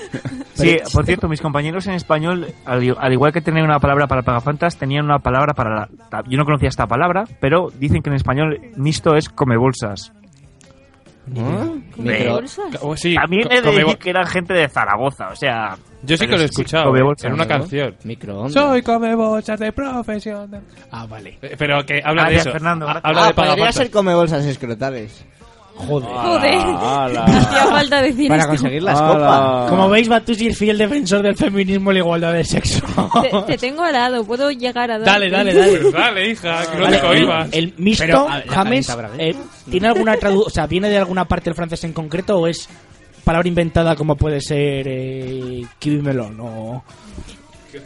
Sí, por cierto, mis compañeros en español, al, al igual que tenían una palabra para pagafantas, tenían una palabra para la... Yo no conocía esta palabra, pero dicen que en español mixto es come bolsas. Micro- ¿Bolsas? Oh, sí, También he de come decir que eran gente de Zaragoza, o sea... Yo sí que lo he sí, sí, escuchado ¿eh? bolsas, en una ¿no? canción. Microondas. Soy come bolsas de profesión. Ah, vale. Eh, Pero que habla de Gracias, eso. Fernando. Habla Ah, de podría ser come bolsas escrotales. Joder. Joder. ¡Hala! Hacía falta decir Para esto. conseguir las ¡Hala! copas. Como veis, Batusi es fiel defensor del feminismo y la igualdad de sexo. Te, te tengo al lado, puedo llegar a dar. dale, dale, dale. Pues dale, hija, que no Vale, te cohibas. el, el mixto, Pero, a ver, James, calienta, eh, ¿tiene alguna traducción? O sea, ¿viene de alguna parte del francés en concreto o es palabra inventada como puede ser eh, kiwi melón o...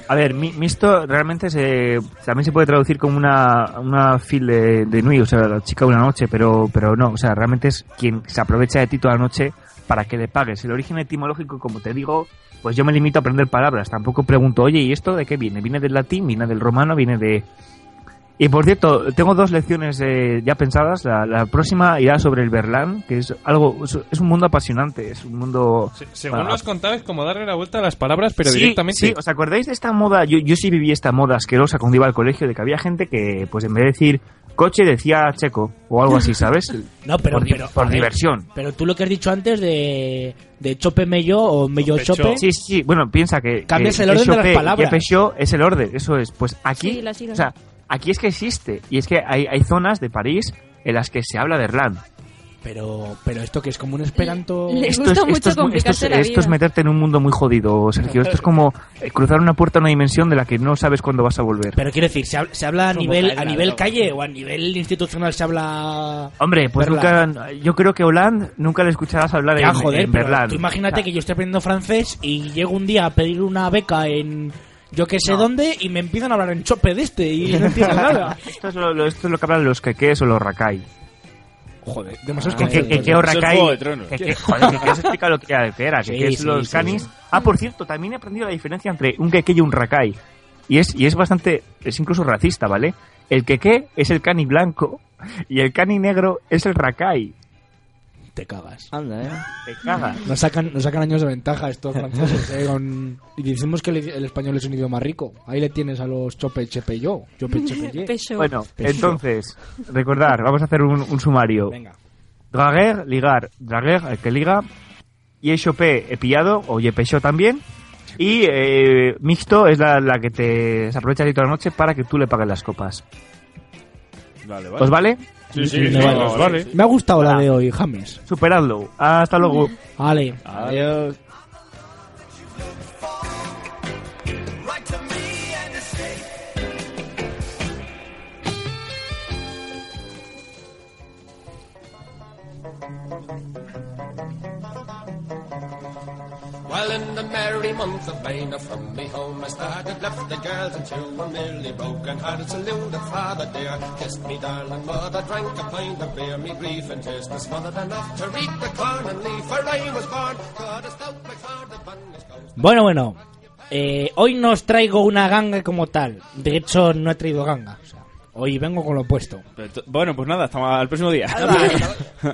A ver, mi- mixto realmente se, también se puede traducir como una, una fil de, de nuit, o sea, la chica de una noche, pero, pero no, o sea, realmente es quien se aprovecha de ti toda la noche para que le pagues. El origen etimológico, como te digo, pues yo me limito a aprender palabras, tampoco pregunto, oye, ¿y esto de qué viene? ¿Viene del latín? ¿Viene del romano? ¿Viene de...? Y por cierto, tengo dos lecciones eh, ya pensadas. La, la próxima irá sobre el Berlán, que es algo, es- un mundo apasionante, es un mundo... Se- Según para- lo has contado, es como darle la vuelta a las palabras, pero Sí, directamente. Sí, ¿os acordáis de esta moda? Yo, yo sí viví esta moda asquerosa cuando iba al colegio, de que había gente que, pues en vez de decir coche, decía checo o algo así, ¿sabes? No, pero... por di- pero, por a ver, diversión. Pero tú lo que has dicho antes de, de chope mello o mello chope... Sí, sí, sí. Bueno, piensa que. Cambias que el orden de las palabras. Es el orden, eso es. Pues aquí. Sí, la o sea, aquí es que existe. Y es que hay, hay zonas de París en las que se habla de Erlán. Pero, pero esto que es como un esperanto... Le- Esto gusta es, mucho esto, es, esto, es, complicarse la esto es vida. meterte en un mundo muy jodido, Sergio. Esto es como eh, cruzar una puerta a una dimensión de la que no sabes cuándo vas a volver. Pero quiero decir, ¿se habla, se habla a Como nivel a nivel calle o a nivel institucional se habla... Hombre, pues Berlán? nunca. Yo creo que Hollande nunca le escucharás hablar Ya, en, joder, en pero Berlán. tú imagínate que yo estoy aprendiendo francés y llego un día a pedir una beca en yo que sé dónde y me empiezan a hablar en chope de este y no entiendo nada. Esto es lo, lo- esto es lo que hablan los queques o los rakai. Joder, demasiados Que, que, que, que rakai. Juego de Tronos. Que, que, joder, que, que os explica lo que, era, que, Sí, que es sí, los sí, canis. sí. Ah, por cierto, también he aprendido la diferencia entre un keke y un rakai. Y es, y es bastante, es incluso racista, ¿vale? El queque es el cani blanco y el cani negro es el rakai. Te cagas. Anda, ¿eh? Te cagas. Nos sacan, nos sacan años de ventaja estos franceses, ¿eh? Con- Y decimos que el, el español es un idioma rico. Ahí le tienes a los chope chepe yo. Chope chepe. Bueno, entonces, recordar, vamos a hacer un, un sumario. Venga. Draguer, ligar, draguer, el que liga. Y chopé, he pillado, o yepechó también. Y eh, mixto es la, la que te se aprovecha de toda la noche para que tú le pagues las copas. Vale, vale. ¿Os vale? Sí, sí, Me sí, vale. vale, vale. Me ha gustado la de hoy, James. Superadlo. Hasta luego. Vale. Adiós. Well, in the merry month of May, from me home I started, left the girls and two were nearly broken hearted. Saluted father dear, kissed me darling mother, drank a pint of beer, me grief and tears was smothered enough to reap the corn and leaf. For I was born, God a stout McFarland, the bunnies goes. Bueno, bueno. Eh, hoy no os traigo una ganga como tal. De hecho, no he traído ganga. Hoy vengo con lo opuesto. Bueno, pues nada, hasta el próximo día.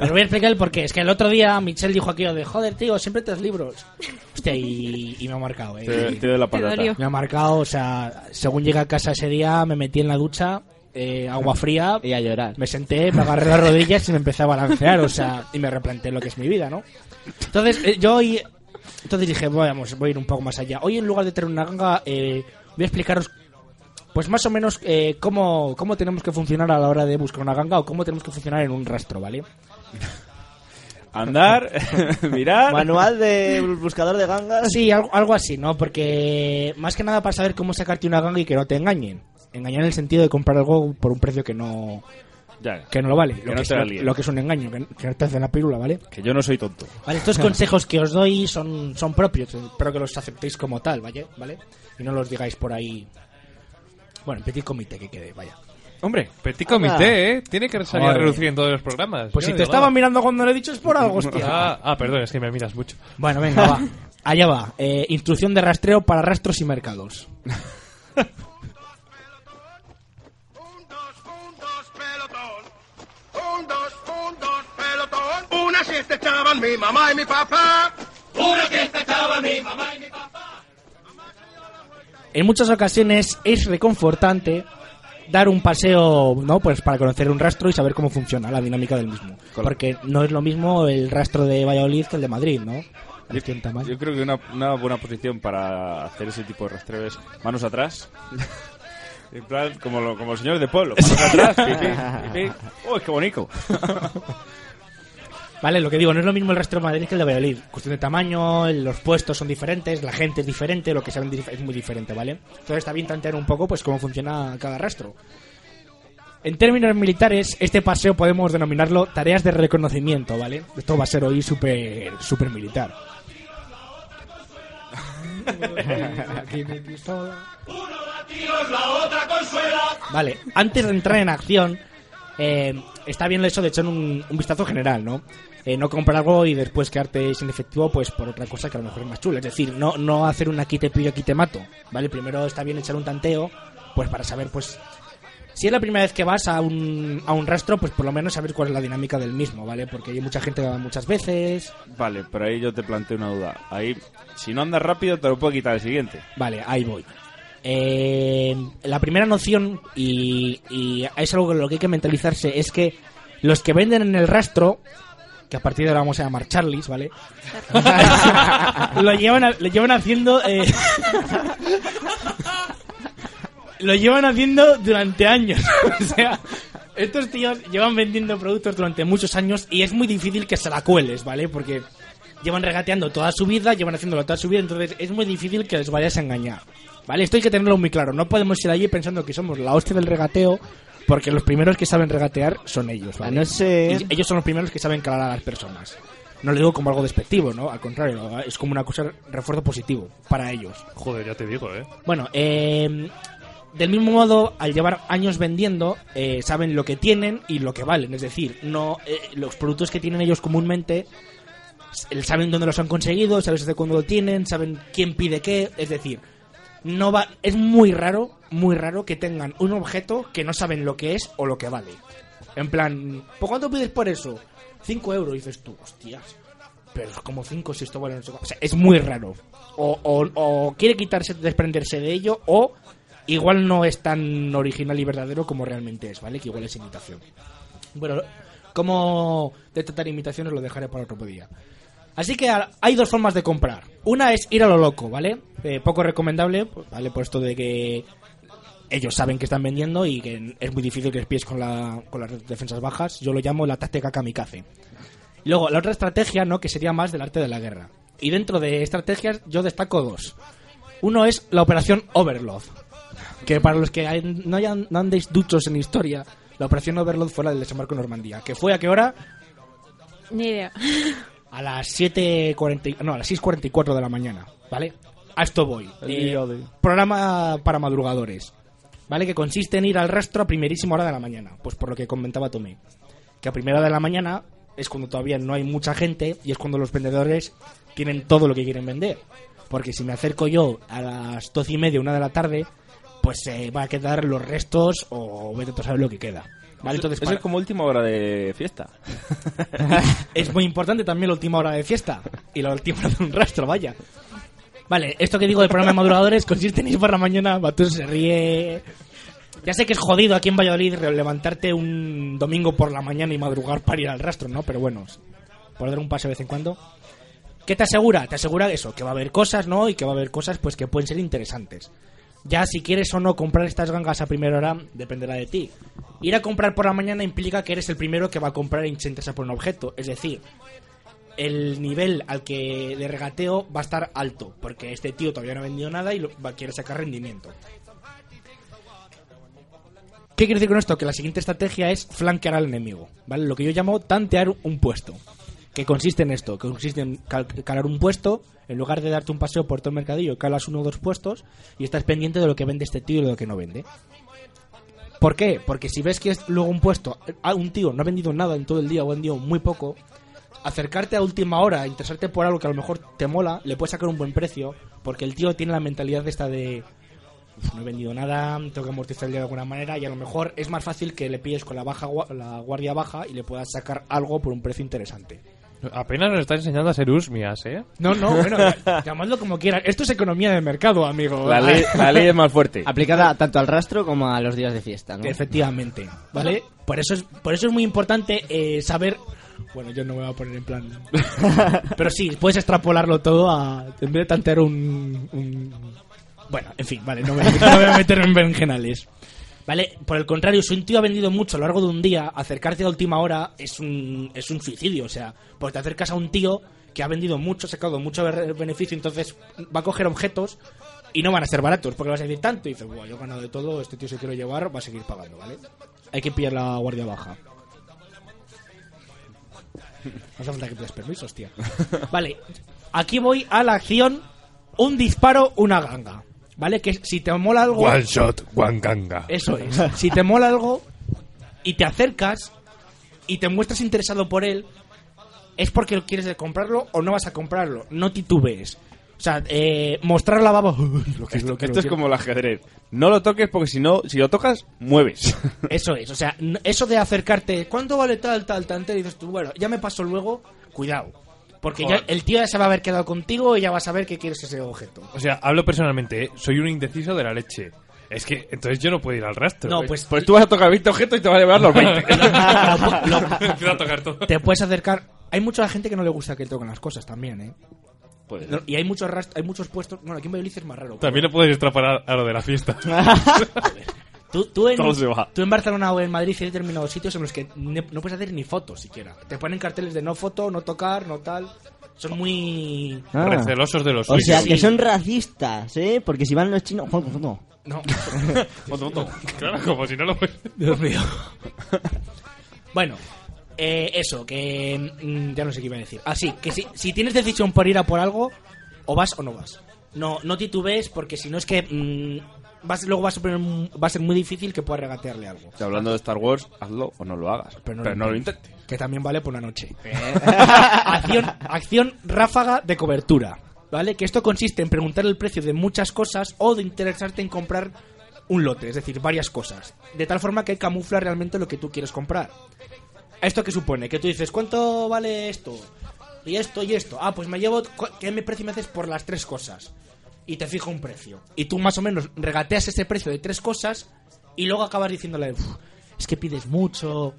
Os voy a explicar el porqué. Es que el otro día Michelle dijo aquello de, joder, tío, siempre tres libros. Hostia, y, y me ha marcado, eh. Te, te doy la patata. dolió. Me ha marcado, o sea, según llegué a casa ese día, me metí en la ducha, eh, agua fría, Y a llorar. me senté, me agarré las rodillas y me empecé a balancear, o sea, y me replanteé lo que es mi vida, ¿no? Entonces, eh, yo hoy, entonces dije, vamos, voy a ir un poco más allá. Hoy en lugar de tener una ganga, eh, voy a explicaros, pues más o menos, eh, cómo, cómo tenemos que funcionar a la hora de buscar una ganga o cómo tenemos que funcionar en un rastro, ¿vale? Andar, mirar. Manual de buscador de gangas. Sí, algo, algo así, ¿no? Porque más que nada para saber cómo sacarte una ganga y que no te engañen. Engañar en el sentido de comprar algo por un precio que no, Ya, que no lo vale. Que lo, no que te es, lo que es un engaño, que, que no te hacen la pílula, ¿vale? que yo no soy tonto. Vale, estos consejos que os doy son, son propios, espero que los aceptéis como tal, ¿vale? ¿vale? Y no los digáis por ahí. Bueno, en petit comité que quede, vaya. Hombre, Petit comité, ¿eh? Tiene que salir a Joder. reducir en todos los programas. Pues Yo si no te digo estaba nada. mirando cuando lo he dicho es por algo, hostia. Ah, ah, perdón, es que me miras mucho. Bueno, venga, va. Allá va. Eh, instrucción de rastreo para rastros y mercados. Un, dos, un, dos, pelotón. Un, dos, un, dos, pelotón. Una siesta echaban mi mamá y mi papá. Una siesta echaban mi mamá y mi papá. En muchas ocasiones es reconfortante dar un paseo, ¿no? Pues para conocer un rastro y saber cómo funciona la dinámica del mismo. Porque no es lo mismo el rastro de Valladolid que el de Madrid, ¿no? Yo, yo creo que una, una buena posición para hacer ese tipo de rastreo es manos atrás. en plan, como, lo- como los señores de pueblo. Manos atrás, pipí, pipí. ¡Uy, qué bonito! Vale, lo que digo, no es lo mismo el rastro de Madrid que el de Valladolid. Cuestión de tamaño, los puestos son diferentes, la gente es diferente, lo que dif- es muy diferente, ¿vale? Entonces está bien tantear un poco pues cómo funciona cada rastro. En términos militares, este paseo podemos denominarlo tareas de reconocimiento, ¿vale? Esto va a ser hoy súper súper militar. Vale, antes de entrar en acción, eh, está bien eso de echar un, un vistazo general, ¿no? Eh, no comprar algo y después quedarte sin efectivo, pues por otra cosa que a lo mejor es más chula. Es decir, no, no hacer un aquí te pillo, aquí te mato, ¿vale? Primero está bien echar un tanteo, pues para saber, pues, si es la primera vez que vas a un, a un rastro, pues por lo menos saber cuál es la dinámica del mismo, ¿vale? Porque hay mucha gente que va muchas veces. Vale, pero ahí yo te planteo una duda. Ahí, si no andas rápido, te lo puedo quitar el siguiente. Vale, ahí voy. Eh, la primera noción, y, y es algo que lo que hay que mentalizarse, es que los que venden en el rastro, que a partir de ahora vamos a llamar Charlies, ¿vale? lo, llevan, a- lo llevan haciendo... eh, lo llevan haciendo durante años. o sea, estos tíos llevan vendiendo productos durante muchos años y es muy difícil que se la cueles, ¿vale? Porque llevan regateando toda su vida, llevan haciéndolo toda su vida, entonces es muy difícil que les vayas a engañar. ¿Vale? Esto hay que tenerlo muy claro. No podemos ir allí pensando que somos la hostia del regateo, porque los primeros que saben regatear son ellos, ¿vale? No Y ellos son los primeros que saben calar a las personas. No lo digo como algo despectivo, ¿no? Al contrario, es como una cosa, refuerzo positivo para ellos. Joder, ya te digo, ¿eh? Bueno, eh, del mismo modo, al llevar años vendiendo, eh, saben lo que tienen y lo que valen. Es decir, no eh, los productos que tienen ellos comúnmente saben dónde los han conseguido, saben desde cuándo lo tienen, saben quién pide qué. Es decir, no va, es muy raro, muy raro que tengan un objeto que no saben lo que es o lo que vale. En plan, ¿por cuánto pides por eso? 5 euros, dices tú, hostias. Pero es como 5 si esto vale no sé. O sea, es muy raro. O, o- quiere quitarse, desprenderse de ello, o igual no es tan original y verdadero como realmente es, ¿vale? Que igual es imitación. Bueno, cómo detectar imitaciones lo dejaré para otro día. Así que hay dos formas de comprar. Una es ir a lo loco, ¿vale? Eh, poco recomendable, pues, ¿vale? Por esto de que ellos saben que están vendiendo y que es muy difícil que les pilles con, la, con las defensas bajas. Yo lo llamo la táctica kamikaze. Luego, la otra estrategia, ¿no? Que sería más del arte de la guerra. Y dentro de estrategias yo destaco dos. Uno es la operación Overlord. Que para los que no, hayan, no andéis duchos en historia, la operación Overlord fue la del desembarco en Normandía. Que fue a qué hora? Ni idea. A las 7.40, no, a las 6.44 de la mañana, ¿vale? A esto voy. Eh, programa para madrugadores, ¿vale? Que consiste en ir al rastro a primerísima hora de la mañana. Pues por lo que comentaba Tomé. Que a primera hora de la mañana es cuando todavía no hay mucha gente y es cuando los vendedores tienen todo lo que quieren vender. Porque si me acerco yo a las 12 y media, una de la tarde, pues se va a quedar los restos o vete a saber lo que queda. ¿Vale? Entonces, Eso para- es como última hora de fiesta. es muy importante también la última hora de fiesta y la última hora de un rastro, vaya. Vale, esto que digo del programa de maduradores consiste en ir por la mañana, Batus se ríe. Ya sé que es jodido aquí en Valladolid levantarte un domingo por la mañana y madrugar para ir al rastro, ¿no? Pero bueno, por dar un paso de vez en cuando. ¿Qué te asegura? Te asegura eso, que va a haber cosas, ¿no? Y que va a haber cosas pues que pueden ser interesantes. Ya si quieres o no comprar estas gangas a primera hora, dependerá de ti. Ir a comprar por la mañana implica que eres el primero que va a comprar e interesa por un objeto. Es decir, el nivel al que de regateo va a estar alto, porque este tío todavía no ha vendido nada y lo- va, quiere sacar rendimiento. ¿Qué quiere decir con esto? Que la siguiente estrategia es flanquear al enemigo, ¿vale? Lo que yo llamo tantear un puesto. Que consiste en esto, que consiste en cal- calar un puesto, en lugar de darte un paseo por todo el mercadillo, calas uno o dos puestos y estás pendiente de lo que vende este tío y de lo que no vende. ¿Por qué? Porque si ves que es luego un puesto, a un tío no ha vendido nada en todo el día o ha vendido muy poco, acercarte a última hora, interesarte por algo que a lo mejor te mola, le puedes sacar un buen precio, porque el tío tiene la mentalidad esta de "Uf, no he vendido nada, tengo que amortizar el día de alguna manera, y a lo mejor es más fácil que le pilles con la baja la guardia baja y le puedas sacar algo por un precio interesante. Apenas nos está enseñando a ser usmias, ¿eh? No, no, bueno, llamadlo como quieran. Esto es economía de mercado, amigo. La ley, la ley es más fuerte. Aplicada tanto al rastro como a los días de fiesta, ¿no? Efectivamente, ¿vale? Por eso es, por eso es muy importante eh, saber... Bueno, yo no me voy a poner en plan... Pero sí, puedes extrapolarlo todo a... En vez de tantear un... un- Bueno, en fin, vale, no me, voy a meter en berenjenales. ¿Vale? Por el contrario, si un tío ha vendido mucho a lo largo de un día, acercarse a última hora es un, es un suicidio. O sea, porque te acercas a un tío que ha vendido mucho, ha sacado mucho be- beneficio, entonces va a coger objetos y no van a ser baratos, porque vas a decir tanto. Y dices, "Buah, yo he ganado de todo, este tío se quiero llevar, va a seguir pagando, ¿vale? Hay que pillar la guardia baja. No hace falta que pidas permiso, hostia. Vale, aquí voy a la acción: un disparo, una ganga. ¿Vale? Que si te mola algo. One shot, one ganga. Eso es. Si te mola algo y te acercas y te muestras interesado por él, es porque quieres comprarlo o no vas a comprarlo. No titubees. O sea, eh, mostrar la baba. Lo lo Esto lo es como el ajedrez. No lo toques porque si no, si lo tocas, mueves. Eso es. O sea, eso de acercarte. ¿Cuánto vale tal, tal, tal? Y dices tú, bueno, ya me paso luego. Cuidado. Porque ya el tío ya se va a haber quedado contigo y ya va a saber que quieres ese objeto. O sea, hablo personalmente, ¿eh? soy un indeciso de la leche. Es que entonces yo no puedo ir al rastro. No, pues- Pues tú vas a tocar 20 objetos y te va a llevar los 20. Empiezo a tocar todo. Te puedes acercar. Hay mucha gente que no le gusta que le toquen las cosas también, ¿eh? Puede No, ser. y hay muchos rast- hay muchos puestos. Bueno, aquí en Valladolid es más raro. También lo puedes extrapolar a lo de la fiesta. Tú, tú, en, Todo se va. tú en Barcelona o en Madrid hay determinados sitios en los que ne- no puedes hacer ni fotos siquiera. Te ponen carteles de no foto, no tocar, no tal. Son muy... Ah. Recelosos de los O sea, que son racistas, ¿eh? Porque si van los chinos... Juan, Juan, no. No. Claro, como si no lo fuese. Dios mío. bueno, eh, eso, que... mm, ya no sé qué iba a decir. Así, que si, si tienes decisión por ir a por algo, o vas o no vas. No, no titubees porque si no es que... mm, vas, luego vas a, poner un- va a ser muy difícil que puedas regatearle algo. Hablando de Star Wars, hazlo o no lo hagas. Pero no, lo intentes. Que también vale por una noche. acción, acción ráfaga de cobertura. ¿vale? Que esto consiste en preguntar el precio de muchas cosas o de interesarte en comprar un lote, es decir, varias cosas. De tal forma que camufla realmente lo que tú quieres comprar. ¿Esto qué supone? Que tú dices, ¿cuánto vale esto? Y esto y esto. Ah, pues me llevo... ¿Qué me precio me haces por las tres cosas? Y te fijo un precio. Y tú más o menos regateas ese precio de tres cosas y luego acabas diciéndole, "Uf, es que pides mucho.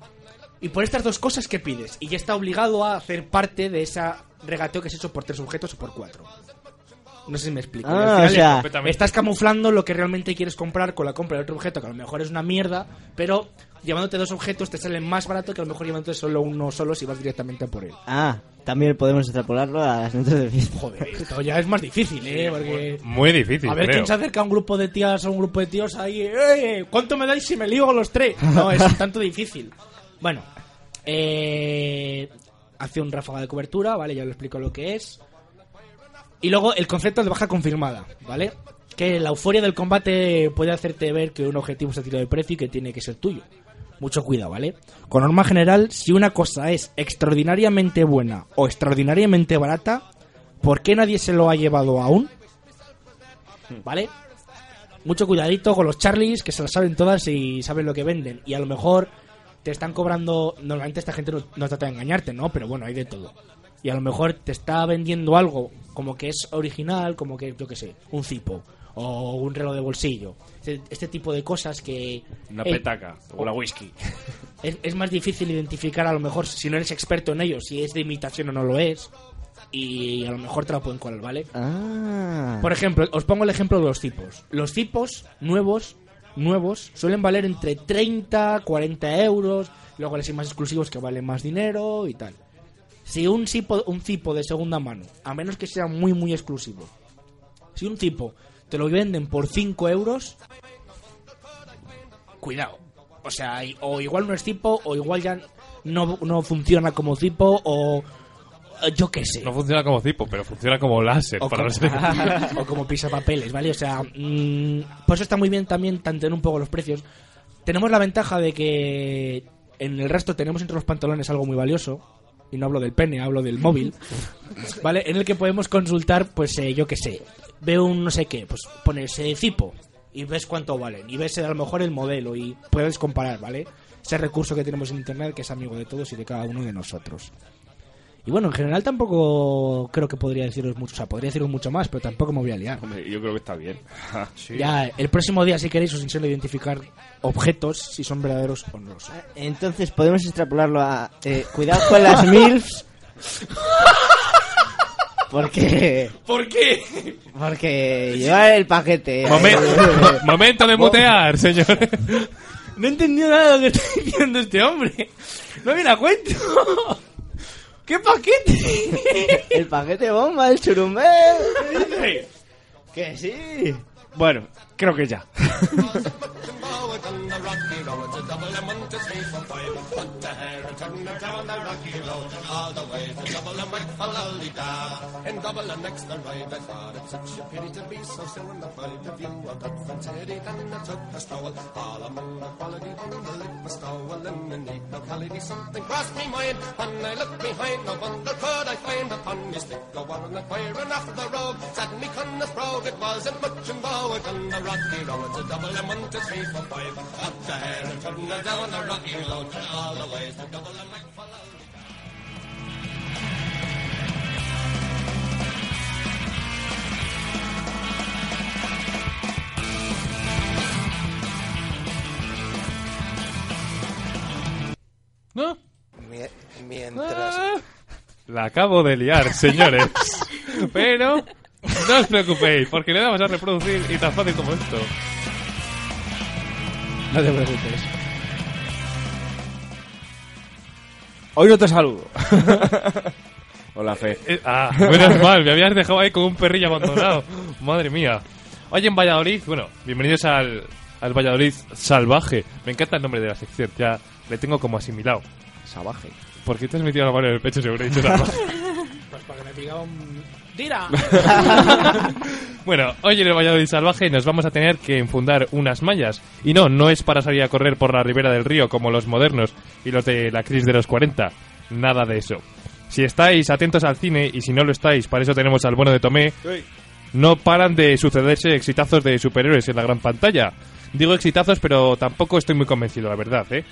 Y por estas dos cosas, ¿qué pides? Y ya está obligado a hacer parte de esa regateo que has hecho por tres objetos o por cuatro. No sé si me explico. Ah, al o sea- Completamente. estás camuflando lo que realmente quieres comprar con la compra de otro objeto, que a lo mejor es una mierda, pero llevándote dos objetos te sale más barato que a lo mejor llevándote solo uno solo si vas directamente a por él. Ah, también podemos extrapolarlo a las noches de fiesta. Joder, esto ya es más difícil, ¿eh? Porque... Muy difícil, A ver creo. quién se acerca a un grupo de tías o un grupo de tíos ahí. ¡Eh! ¿Cuánto me dais si me ligo a los tres? No, es un tanto difícil. Bueno, eh, hace un ráfaga de cobertura, ¿vale? Ya lo explico lo que es. Y luego el concepto de baja confirmada, ¿vale? Que la euforia del combate puede hacerte ver que un objetivo se ha tirado de precio y que tiene que ser tuyo. Mucho cuidado, ¿vale? Con norma general, si una cosa es extraordinariamente buena o extraordinariamente barata, ¿por qué nadie se lo ha llevado aún? ¿Vale? Mucho cuidadito con los Charlies, que se las saben todas y saben lo que venden. Y a lo mejor te están cobrando. Normalmente esta gente no, no trata de engañarte, ¿no? Pero bueno, hay de todo. Y a lo mejor te está vendiendo algo como que es original, como que, yo qué sé, un cipo o un reloj de bolsillo. Este, este tipo de cosas que. Una eh, petaca o la whisky. es, es más difícil identificar a lo mejor si no eres experto en ello, si es de imitación o no lo es. Y a lo mejor te la pueden colar, ¿vale? Ah. Por ejemplo, os pongo el ejemplo de los tipos. Los tipos nuevos, nuevos, suelen valer entre 30, 40 euros. Luego les hay más exclusivos que valen más dinero y tal. Si un cipo, un cipo de segunda mano, a menos que sea muy, muy exclusivo, si un tipo te lo venden por 5 euros, cuidado. O sea, o igual no es tipo, o igual ya no, no funciona como tipo, o eh, yo qué sé. No funciona como tipo, pero funciona como láser. O para como, los o como pisapapeles, ¿vale? O sea, mm, por eso está muy bien también tantear un poco los precios. Tenemos la ventaja de que en el resto tenemos entre los pantalones algo muy valioso. Y no hablo del pene, hablo del móvil. ¿Vale? En el que podemos consultar, pues eh, yo qué sé. Veo un no sé qué, pues pones eh, Zipo y ves cuánto valen. Y ves eh, a lo mejor el modelo y puedes comparar, ¿vale? Ese recurso que tenemos en internet que es amigo de todos y de cada uno de nosotros. Y bueno, en general tampoco creo que podría deciros mucho. O sea, podría deciros mucho más, pero tampoco me voy a liar. Hombre, yo creo que está bien. Ya, el próximo día, si queréis, os enseño a identificar objetos, si son verdaderos o no. Entonces podemos extrapolarlo a... eh, cuidado con las MILFs. Porque... ¿Por qué? Porque lleva el paquete. Momen- momento de mutear, señor. No he entendido nada de lo que está diciendo este hombre. No viene a cuento. ¿Qué paquete? el paquete bomba, el churumbel. ¿Qué dice? Que sí. Bueno, creo que ya. It was and much in bow. It on the rocky road, it's a double and one, two, three, four, five. Up the hair and turn down the rocky road, all the way to double and like ¿No? Mientras. La acabo de liar, señores. Pero no os preocupéis, porque le damos a reproducir y tan fácil como esto. No te preocupes. Hoy no te saludo. Hola, Fe. Eh, ah, menos mal, me habías dejado ahí con un perrillo abandonado. Madre mía. Hoy en Valladolid, bueno, bienvenidos al, al Valladolid salvaje. Me encanta el nombre de la sección, ya le tengo como asimilado. Salvaje. ¿Por qué te has metido la mano en el pecho seguro he dicho salvaje? Pues para que me diga un... ¡Tira! Bueno, hoy en el Valladolid Salvaje nos vamos a tener que enfundar unas mallas. Y no, no es para salir a correr por la ribera del río como los modernos y los de la crisis de los 40. Nada de eso. Si estáis atentos al cine, y si no lo estáis, para eso tenemos al bueno de Tomé, no paran de sucederse exitazos de superhéroes en la gran pantalla. Digo exitazos, pero tampoco estoy muy convencido, la verdad, ¿eh?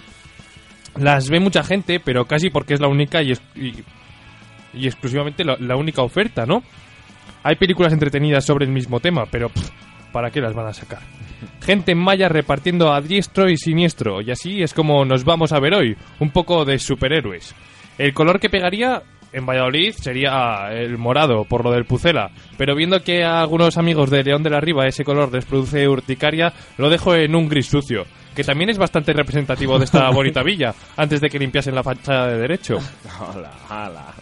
Las ve mucha gente, pero casi porque es la única y, es- y, y exclusivamente la, la única oferta, ¿no? Hay películas entretenidas sobre el mismo tema, pero pff, ¿para qué las van a sacar? Gente en malla repartiendo a diestro y siniestro, y así es como nos vamos a ver hoy, un poco de superhéroes. El color que pegaría en Valladolid sería el morado, por lo del Pucela, pero viendo que a algunos amigos de León de la Riva ese color les produce urticaria, lo dejo en un gris sucio, que también es bastante representativo de esta bonita villa, antes de que limpiasen la fachada de derecho. Hola, hola.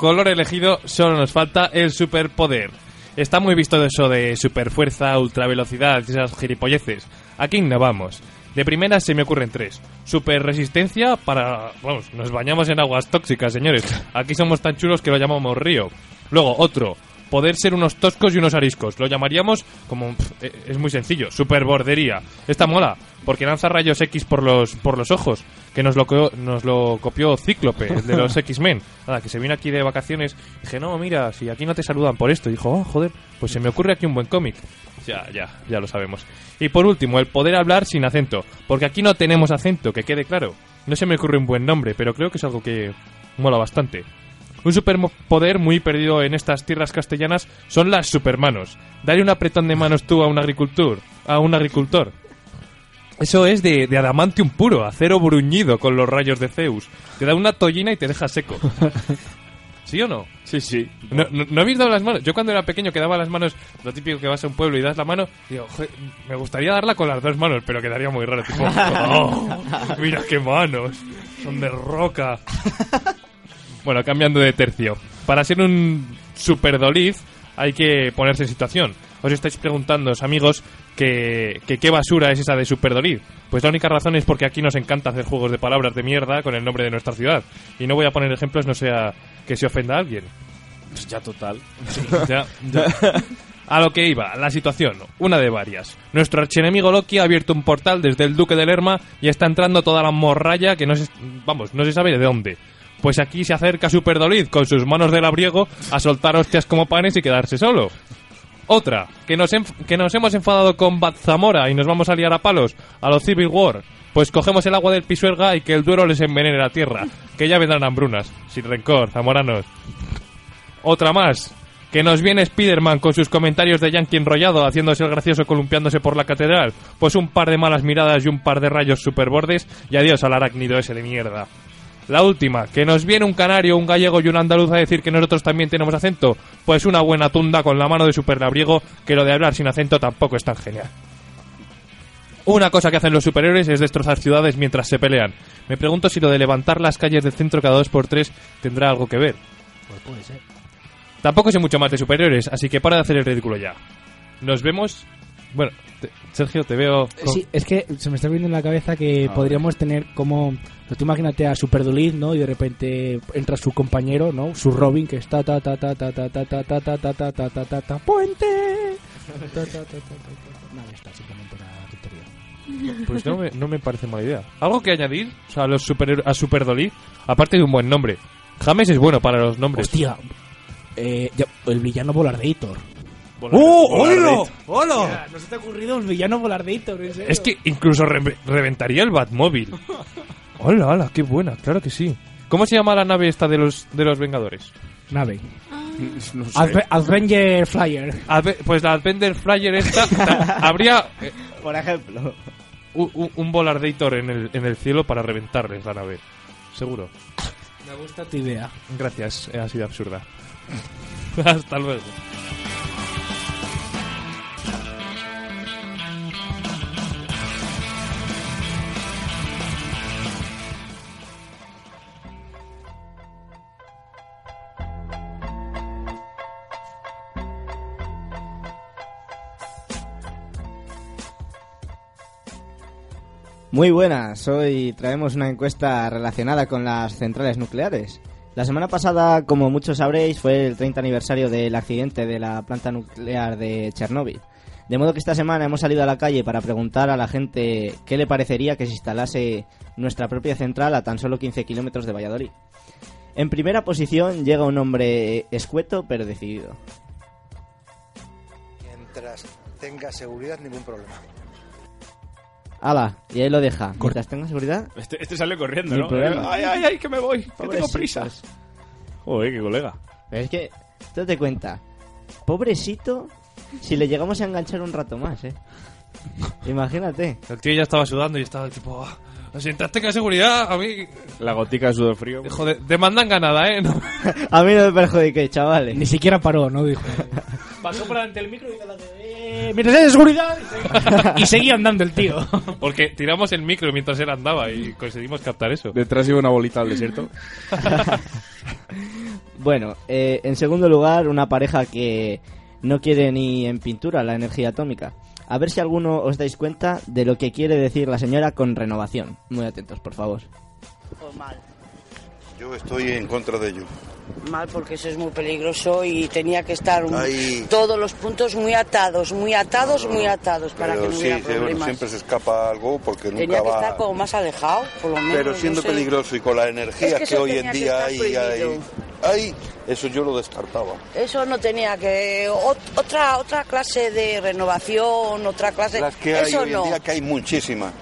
Color elegido, solo nos falta el superpoder. Está muy visto eso de superfuerza, ultravelocidad y esas gilipolleces. Aquí innovamos. De primeras se me ocurren tres. Super resistencia para... Vamos, nos bañamos en aguas tóxicas, señores. Aquí somos tan chulos que lo llamamos río. Luego, otro. Poder ser unos toscos y unos ariscos. Lo llamaríamos como... eh, Es muy sencillo. Superbordería. Esta mola. Porque lanza rayos X por los, por los ojos. Que nos lo, nos lo copió Cíclope, el de los X-Men. Nada, que se vino aquí de vacaciones. Dije, no, mira, si aquí no te saludan por esto. Y dijo, oh, joder, pues se me ocurre aquí un buen cómic. Ya, ya, ya lo sabemos. Y por último, el poder hablar sin acento. Porque aquí no tenemos acento, que quede claro. No se me ocurre un buen nombre, pero creo que es algo que mola bastante. Un superpoder muy perdido en estas tierras castellanas son las supermanos. Dale un apretón de manos tú a un agricultor, a un agricultor. Eso es de, de adamantium puro, acero bruñido con los rayos de Zeus. Te da una tollina y te deja seco. ¿Sí o no? Sí, sí. ¿No, no, no habéis dado las manos? Yo cuando era pequeño que daba las manos, lo típico que vas a un pueblo y das la mano, digo, "Joder, me gustaría darla con las dos manos, pero quedaría muy raro, tipo, "Oh, mira qué manos, son de roca. Bueno, cambiando de tercio. Para ser un superdoliz hay que ponerse en situación. Os estáis preguntando, amigos, que, que qué basura es esa de superdoliz. Pues la única razón es porque aquí nos encanta hacer juegos de palabras de mierda con el nombre de nuestra ciudad. Y no voy a poner ejemplos, no sea que se ofenda a alguien. Pues ya total. Ya, ya. A lo que iba, la situación, una de varias. Nuestro archienemigo Loki ha abierto un portal desde el Duque de Lerma y está entrando toda la morralla que no se, vamos, no se sabe de dónde. Pues aquí se acerca Superdolid con sus manos de labriego a soltar hostias como panes y quedarse solo. Otra, que nos, que nos hemos enfadado con Bat Zamora y nos vamos a liar a palos, a los Civil War. Pues cogemos el agua del Pisuerga y que el Duero les envenene la tierra, que ya vendrán hambrunas. Sin rencor, zamoranos. Otra más. Que nos viene Spiderman con sus comentarios de Yankee enrollado, haciéndose el gracioso columpiándose por la catedral. Pues un par de malas miradas y un par de rayos superbordes y adiós al arácnido ese de mierda. La última, que nos viene un canario, un gallego y un andaluz a decir que nosotros también tenemos acento. Pues una buena tunda con la mano de superlabriego, que lo de hablar sin acento tampoco es tan genial. Una cosa que hacen los superhéroes es destrozar ciudades mientras se pelean. Me pregunto si lo de levantar las calles del centro cada dos por tres tendrá algo que ver. Pues puede ser. Tampoco sé mucho más de superhéroes, así que para de hacer el ridículo ya. Nos vemos. Bueno, te- Sergio, te veo. con- Sí, es que se me está viendo en la cabeza que podríamos tener como... pues tú imagínate a Superdolid, ¿no? Y de repente entra su compañero, ¿no? Su Robin, que está ta ta ta ta ta ta ta ta ta ta ta ta ta ta ta puente. Nada, está simplemente una tontería. Pues no me, no me parece mala idea. ¿Algo que añadir o sea, a, los super, a Superdolid? Aparte de un buen nombre. James es bueno para los nombres. Hostia, eh, el villano. Volar- ¡Oh, Volardator. ¡Hola! ¿No se te ha ocurrido el villano Volardator? ¿en serio? Es que incluso re- reventaría el Batmóvil. Hola, hola, qué buena, claro que sí. ¿Cómo se llama la nave esta de los, de los Vengadores? Nave. No sé. Adve- Avenger Flyer. Adve- pues la Advender Flyer esta ta- habría eh, Por ejemplo. un, un- un Volardator en el, en el cielo para reventarles la nave. Seguro. Me gusta tu idea. Gracias, eh, ha sido absurda. Hasta luego. Muy buenas, hoy traemos una encuesta relacionada con las centrales nucleares. La semana pasada, como muchos sabréis, fue el 30 aniversario del accidente de la planta nuclear de Chernóbil. De modo que esta semana hemos salido a la calle para preguntar a la gente qué le parecería que se instalase nuestra propia central a tan solo 15 kilómetros de Valladolid. En primera posición llega un hombre escueto pero decidido. Mientras tenga seguridad, ningún problema. Ala, y ahí lo deja. Mientras tenga seguridad, Este, este sale corriendo, Sin ¿no? problema. Ay, ay, ay, que me voy, que tengo Pobrecitos. prisa. Joder, qué colega. Pero es que, tú te cuenta, pobrecito, si le llegamos a enganchar un rato más, ¿eh? Imagínate. El tío ya estaba sudando y estaba tipo... "Ah, Mientras tenga seguridad, a mí... La gotica de sudor frío. Joder, demandan ganada, ¿eh? No- A mí no me perjudique, chavales. Ni siquiera paró, ¿no? Dijo. Pasó por delante del micro y la de... Seguridad. Y seguía andando el tío. Porque tiramos el micro mientras él andaba y conseguimos captar eso. Detrás iba una bolita al desierto. Bueno, eh, en segundo lugar, una pareja que no quiere ni en pintura la energía atómica. A ver si alguno os dais cuenta de lo que quiere decir la señora con renovación. Muy atentos, por favor. Pues mal, Yo estoy en contra de ello. mal porque eso es muy peligroso y tenía que estar un- Ahí. todos los puntos muy atados, muy atados, muy atados para que Pero no sí, hubiera bueno, siempre se escapa algo porque Tenía nunca que va... estar como más alejado, por lo menos. Pero no siendo sé. peligroso y con la energía Es que que, hoy en que día hay, hay, eso yo lo descartaba. Eso no tenía que ot- otra otra clase de renovación, otra clase. Las que hay eso hoy no. en día, que hay muchísimas.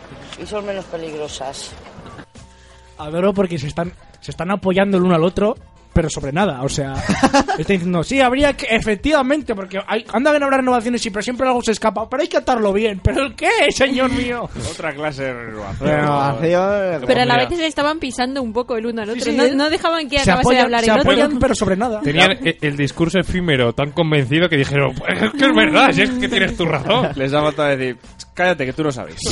Y son menos peligrosas. Adoro porque se están, se están apoyando el uno al otro, pero sobre nada. O sea, está diciendo, sí, habría que, efectivamente, porque hay, anda bien habrá renovaciones, sí, pero siempre algo se escapa. Pero hay que atarlo bien. ¿Pero el qué, señor mío? Otra clase de renovación. Renovación. Pero a la vez se estaban pisando un poco el uno al otro. sí, no, ¿eh? no dejaban que Se acabase de apoyan, hablar se el otro. apoyan, pero sobre nada. Tenían e- el discurso efímero tan convencido que dijeron, pues es que es verdad, si es que tienes tu razón. Les ha faltado decir, cállate que tú no sabes.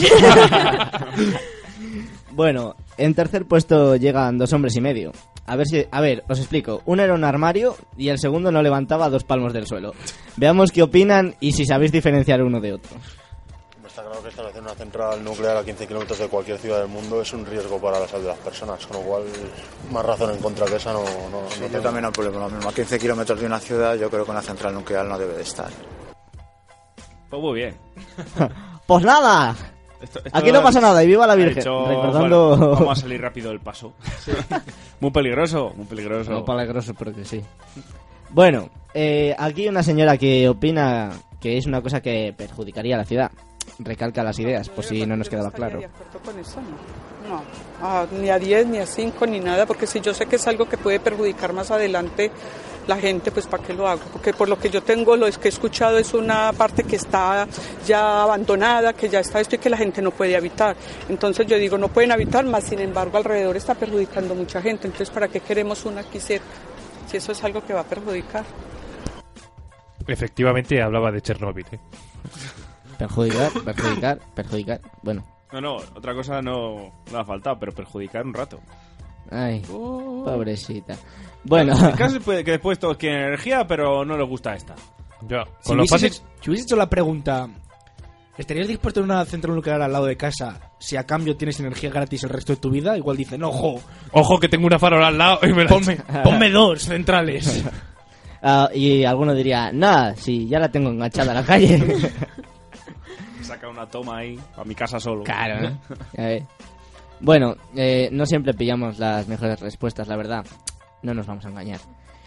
Bueno, en tercer puesto llegan dos hombres y medio. A ver si, a ver, os explico. Uno era un armario y el segundo no levantaba dos palmos del suelo. Veamos qué opinan y si sabéis diferenciar uno de otro. Está claro que establecer una central nuclear a 15 kilómetros de cualquier ciudad del mundo es un riesgo para la salud de las personas, con lo cual más razón en contra que esa no, no, no yo tengo. también opino lo mismo. A 15 kilómetros de una ciudad, yo creo que una central nuclear no debe de estar. Pues muy bien. Pues nada. Esto- esto Aquí no pasa nada y viva la Virgen. hecho- Recordando. bueno, vamos a salir rápido del paso. muy peligroso, muy peligroso. No peligroso, pero que sí. Bueno, eh, aquí una señora que opina que es una cosa que perjudicaría a la ciudad. Recalca las ideas, por si no nos quedaba claro. de acuerdo con eso, no. No, ah, ni a 10, ni a 5, ni nada, porque si yo sé que es algo que puede perjudicar más adelante la gente, pues ¿para qué lo hago? Porque por lo que yo tengo, lo es que he escuchado es una parte que está ya abandonada, que ya está esto y que la gente no puede habitar. Entonces yo digo, no pueden habitar, más sin embargo alrededor está perjudicando mucha gente. Entonces, ¿para qué queremos una aquí cerca? Si eso es algo que va a perjudicar. Efectivamente hablaba de Chernóbil, ¿eh? Perjudicar, perjudicar, perjudicar. Bueno, No, no, otra cosa no, no ha faltado, pero perjudicar un rato. Ay, pobrecita. Bueno, El caso es pues, que después todos quieren energía, pero no les gusta esta. Ya, Si con hubieses, fácil... si hubieses hecho la pregunta, ¿estarías dispuesto a una central nuclear al lado de casa si a cambio tienes energía gratis el resto de tu vida? Igual dicen, ojo, Ojo que tengo una farola al lado y me la ponme, ponme dos centrales. ah, y alguno diría, nada, si ya la tengo enganchada a la calle. Saca una toma ahí, a mi casa solo. Claro, ves. Bueno, eh, no siempre pillamos las mejores respuestas, la verdad. No nos vamos a engañar.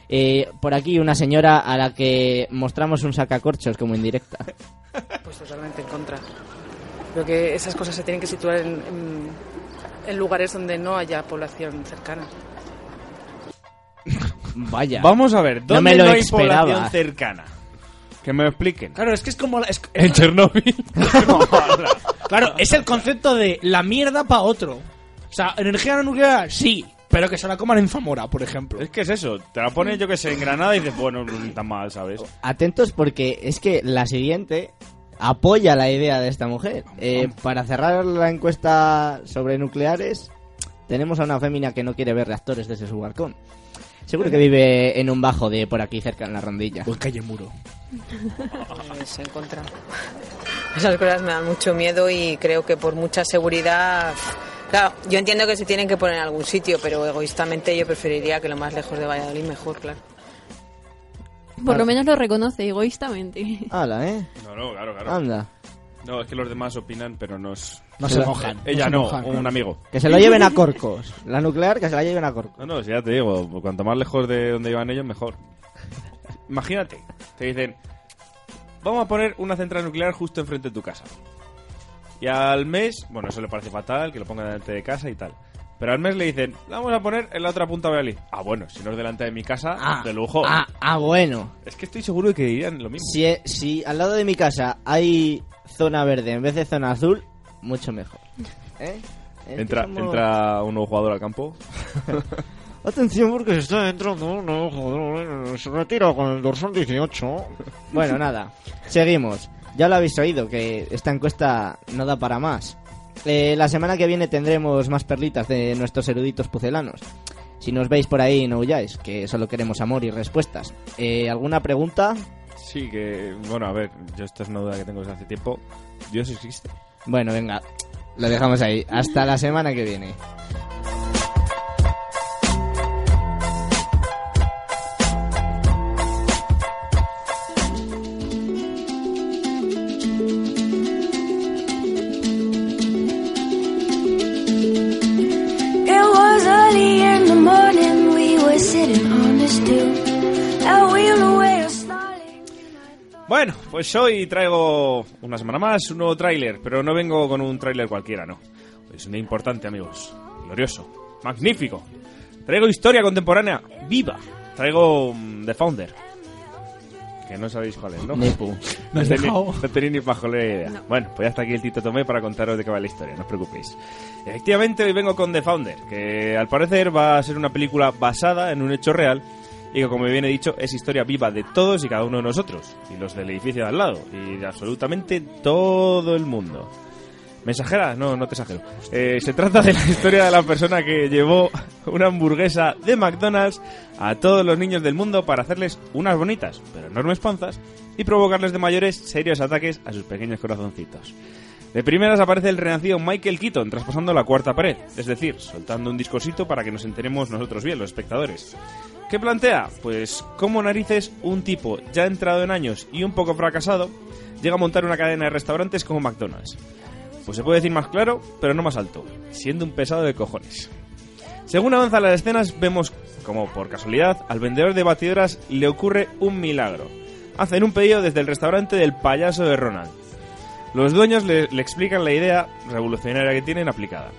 Eh, por aquí una señora a la que mostramos un sacacorchos como indirecta. Pues totalmente en contra. Creo que esas cosas se tienen que situar en, en- en lugares donde no haya población cercana. Vaya. Vamos a ver, No ¿dónde me no, lo hay esperaba. población cercana? Que me lo expliquen. Claro, es que es como... la- es- En Chernóbil. claro, es el concepto de la mierda para otro. O sea, energía nuclear, sí, pero que se la coman en Zamora, por ejemplo. Es que es eso, te la pones yo que sé en Granada y dices, bueno, no tan mal, ¿sabes? Atentos porque es que la siguiente apoya la idea de esta mujer. Eh, para cerrar la encuesta sobre nucleares, tenemos a una fémina que no quiere ver reactores desde su balcón. Seguro que vive en un bajo de por aquí cerca en la rondilla. Pues calle muro. Pues en contra. Esas cosas me dan mucho miedo y creo que por mucha seguridad. Claro, yo entiendo que se tienen que poner en algún sitio, pero egoístamente yo preferiría que lo más lejos de Valladolid mejor, claro. Por lo menos lo reconoce egoístamente. Hala, ¿eh? No, no, claro, claro. Anda. No, es que los demás opinan, pero nos... No se mojan, no Ella se no, mojan. un amigo. Que se lo lleven a Corcos. La nuclear, que se la lleven a Corcos. No, no, si ya te digo, cuanto más lejos de donde iban ellos, mejor. Imagínate, te dicen, vamos a poner una central nuclear justo enfrente de tu casa. Y al mes, bueno, eso le parece fatal, que lo pongan delante de casa y tal. Pero al mes le dicen, la vamos a poner en la otra punta de Valladolid. Ah, bueno, si no es delante de mi casa, Ah, de lujo. ah, ah, bueno. Es que estoy seguro de que dirían lo mismo. Si, eh, si al lado de mi casa hay zona verde en vez de zona azul, mucho mejor. ¿Eh? Entra, somos- entra un nuevo jugador al campo. Atención porque se está entrando un nuevo jugador. Se retira con el dorsal 18. Bueno, nada. Seguimos. Ya lo habéis oído, que esta encuesta no da para más. Eh, la semana que viene tendremos más perlitas de nuestros eruditos pucelanos. Si nos veis por ahí, no huyáis, que solo queremos amor y respuestas. Eh, ¿Alguna pregunta? Sí, que, bueno, a ver, yo esto es una duda que tengo desde hace tiempo. ¿Dios existe? Bueno, venga, lo dejamos ahí. Hasta la semana que viene. Bueno, pues hoy traigo una semana más un nuevo tráiler, pero no vengo con un tráiler cualquiera, no. Es un día importante, amigos. Glorioso. Magnífico. Traigo historia contemporánea viva. Traigo mm, The Founder. Que no sabéis cuál es, ¿no? Nepu. No, dejado. no tenéis ni pajolera idea. Bueno, pues ya está aquí el Tito Tomé para contaros de qué va la historia, no os preocupéis. Efectivamente, hoy vengo con The Founder, que al parecer va a ser una película basada en un hecho real y que, como bien he dicho, es historia viva de todos y cada uno de nosotros, y los del edificio de al lado, y de absolutamente todo el mundo. ¿Mensajera? No, no te exagero. Eh, se trata de la historia de la persona que llevó una hamburguesa de McDonald's a todos los niños del mundo para hacerles unas bonitas, pero enormes panzas, y provocarles de mayores serios ataques a sus pequeños corazoncitos. De primeras aparece el renacido Michael Keaton traspasando la cuarta pared, es decir, soltando un discursito para que nos enteremos nosotros bien, los espectadores. ¿Qué plantea? Pues cómo narices un tipo ya entrado en años y un poco fracasado llega a montar una cadena de restaurantes como McDonald's. Pues se puede decir más claro, pero no más alto, siendo un pesado de cojones. Según avanzan las escenas, vemos como por casualidad al vendedor de batidoras le ocurre un milagro. Hacen un pedido desde el restaurante del payaso de Ronald. Los dueños le, le explican la idea revolucionaria que tienen aplicada.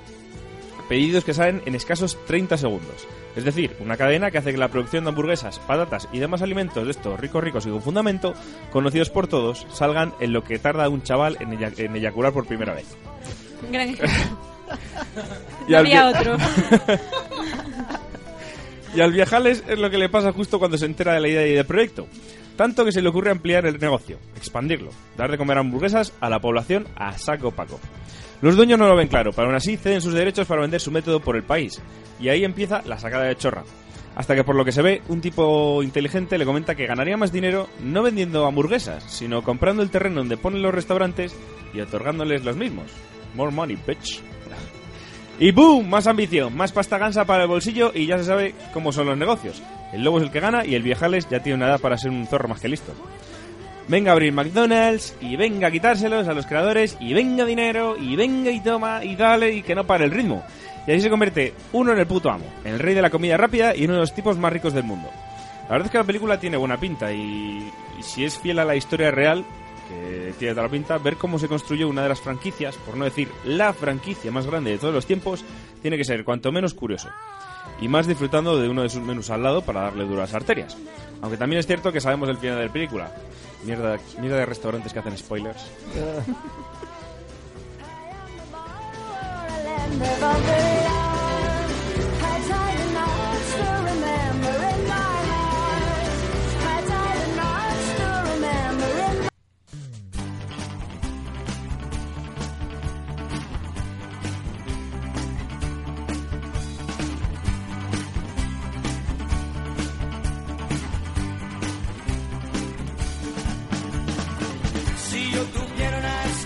Pedidos que salen en escasos 30 segundos. Es decir, una cadena que hace que la producción de hamburguesas, patatas y demás alimentos de estos ricos ricos y con fundamento, conocidos por todos, salgan en lo que tarda un chaval en, eya- en eyacular por primera vez. Gran. Y No otro. Y al viajales es lo que le pasa justo cuando se entera de la idea y del proyecto. Tanto que se le ocurre ampliar el negocio, expandirlo, dar de comer hamburguesas a la población a saco paco. Los dueños no lo ven claro, pero aún así ceden sus derechos para vender su método por el país. Y ahí empieza la sacada de chorra. Hasta que por lo que se ve, un tipo inteligente le comenta que ganaría más dinero no vendiendo hamburguesas, sino comprando el terreno donde ponen los restaurantes y otorgándoles los mismos. More money, bitch. Y ¡boom! Más ambición, más pasta gansa para el bolsillo y ya se sabe cómo son los negocios. El lobo es el que gana y el viejales ya tiene una edad para ser un zorro más que listo. Venga a abrir McDonald's y venga a quitárselos a los creadores y venga dinero y venga y toma y dale y que no pare el ritmo. Y así se convierte uno en el puto amo, el rey de la comida rápida y uno de los tipos más ricos del mundo. La verdad es que la película tiene buena pinta y si es fiel a la historia real, que tiene toda la pinta, ver cómo se construyó una de las franquicias, por no decir la franquicia más grande de todos los tiempos, tiene que ser cuanto menos curioso. Y más disfrutando de uno de sus menús al lado para darle las arterias. Aunque también es cierto que sabemos el final de la película. Mierda, mierda de restaurantes que hacen spoilers.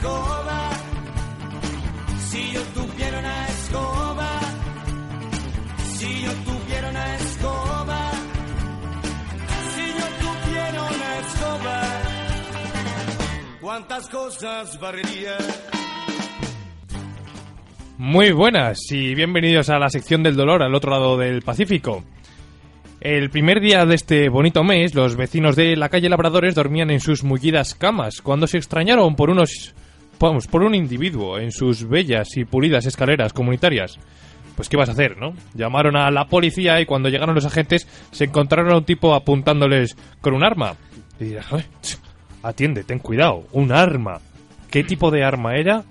si. Muy buenas y bienvenidos a la sección del dolor al otro lado del Pacífico. El primer día de este bonito mes, los vecinos de la calle Labradores dormían en sus mullidas camas, cuando se extrañaron por unos vamos, por un individuo en sus bellas y pulidas escaleras comunitarias. Pues qué vas a hacer, ¿no? Llamaron a la policía y cuando llegaron los agentes se encontraron a un tipo apuntándoles con un arma. Y dirás, "Oye, ch, atiende, ten cuidado, un arma. ¿Qué tipo de arma era?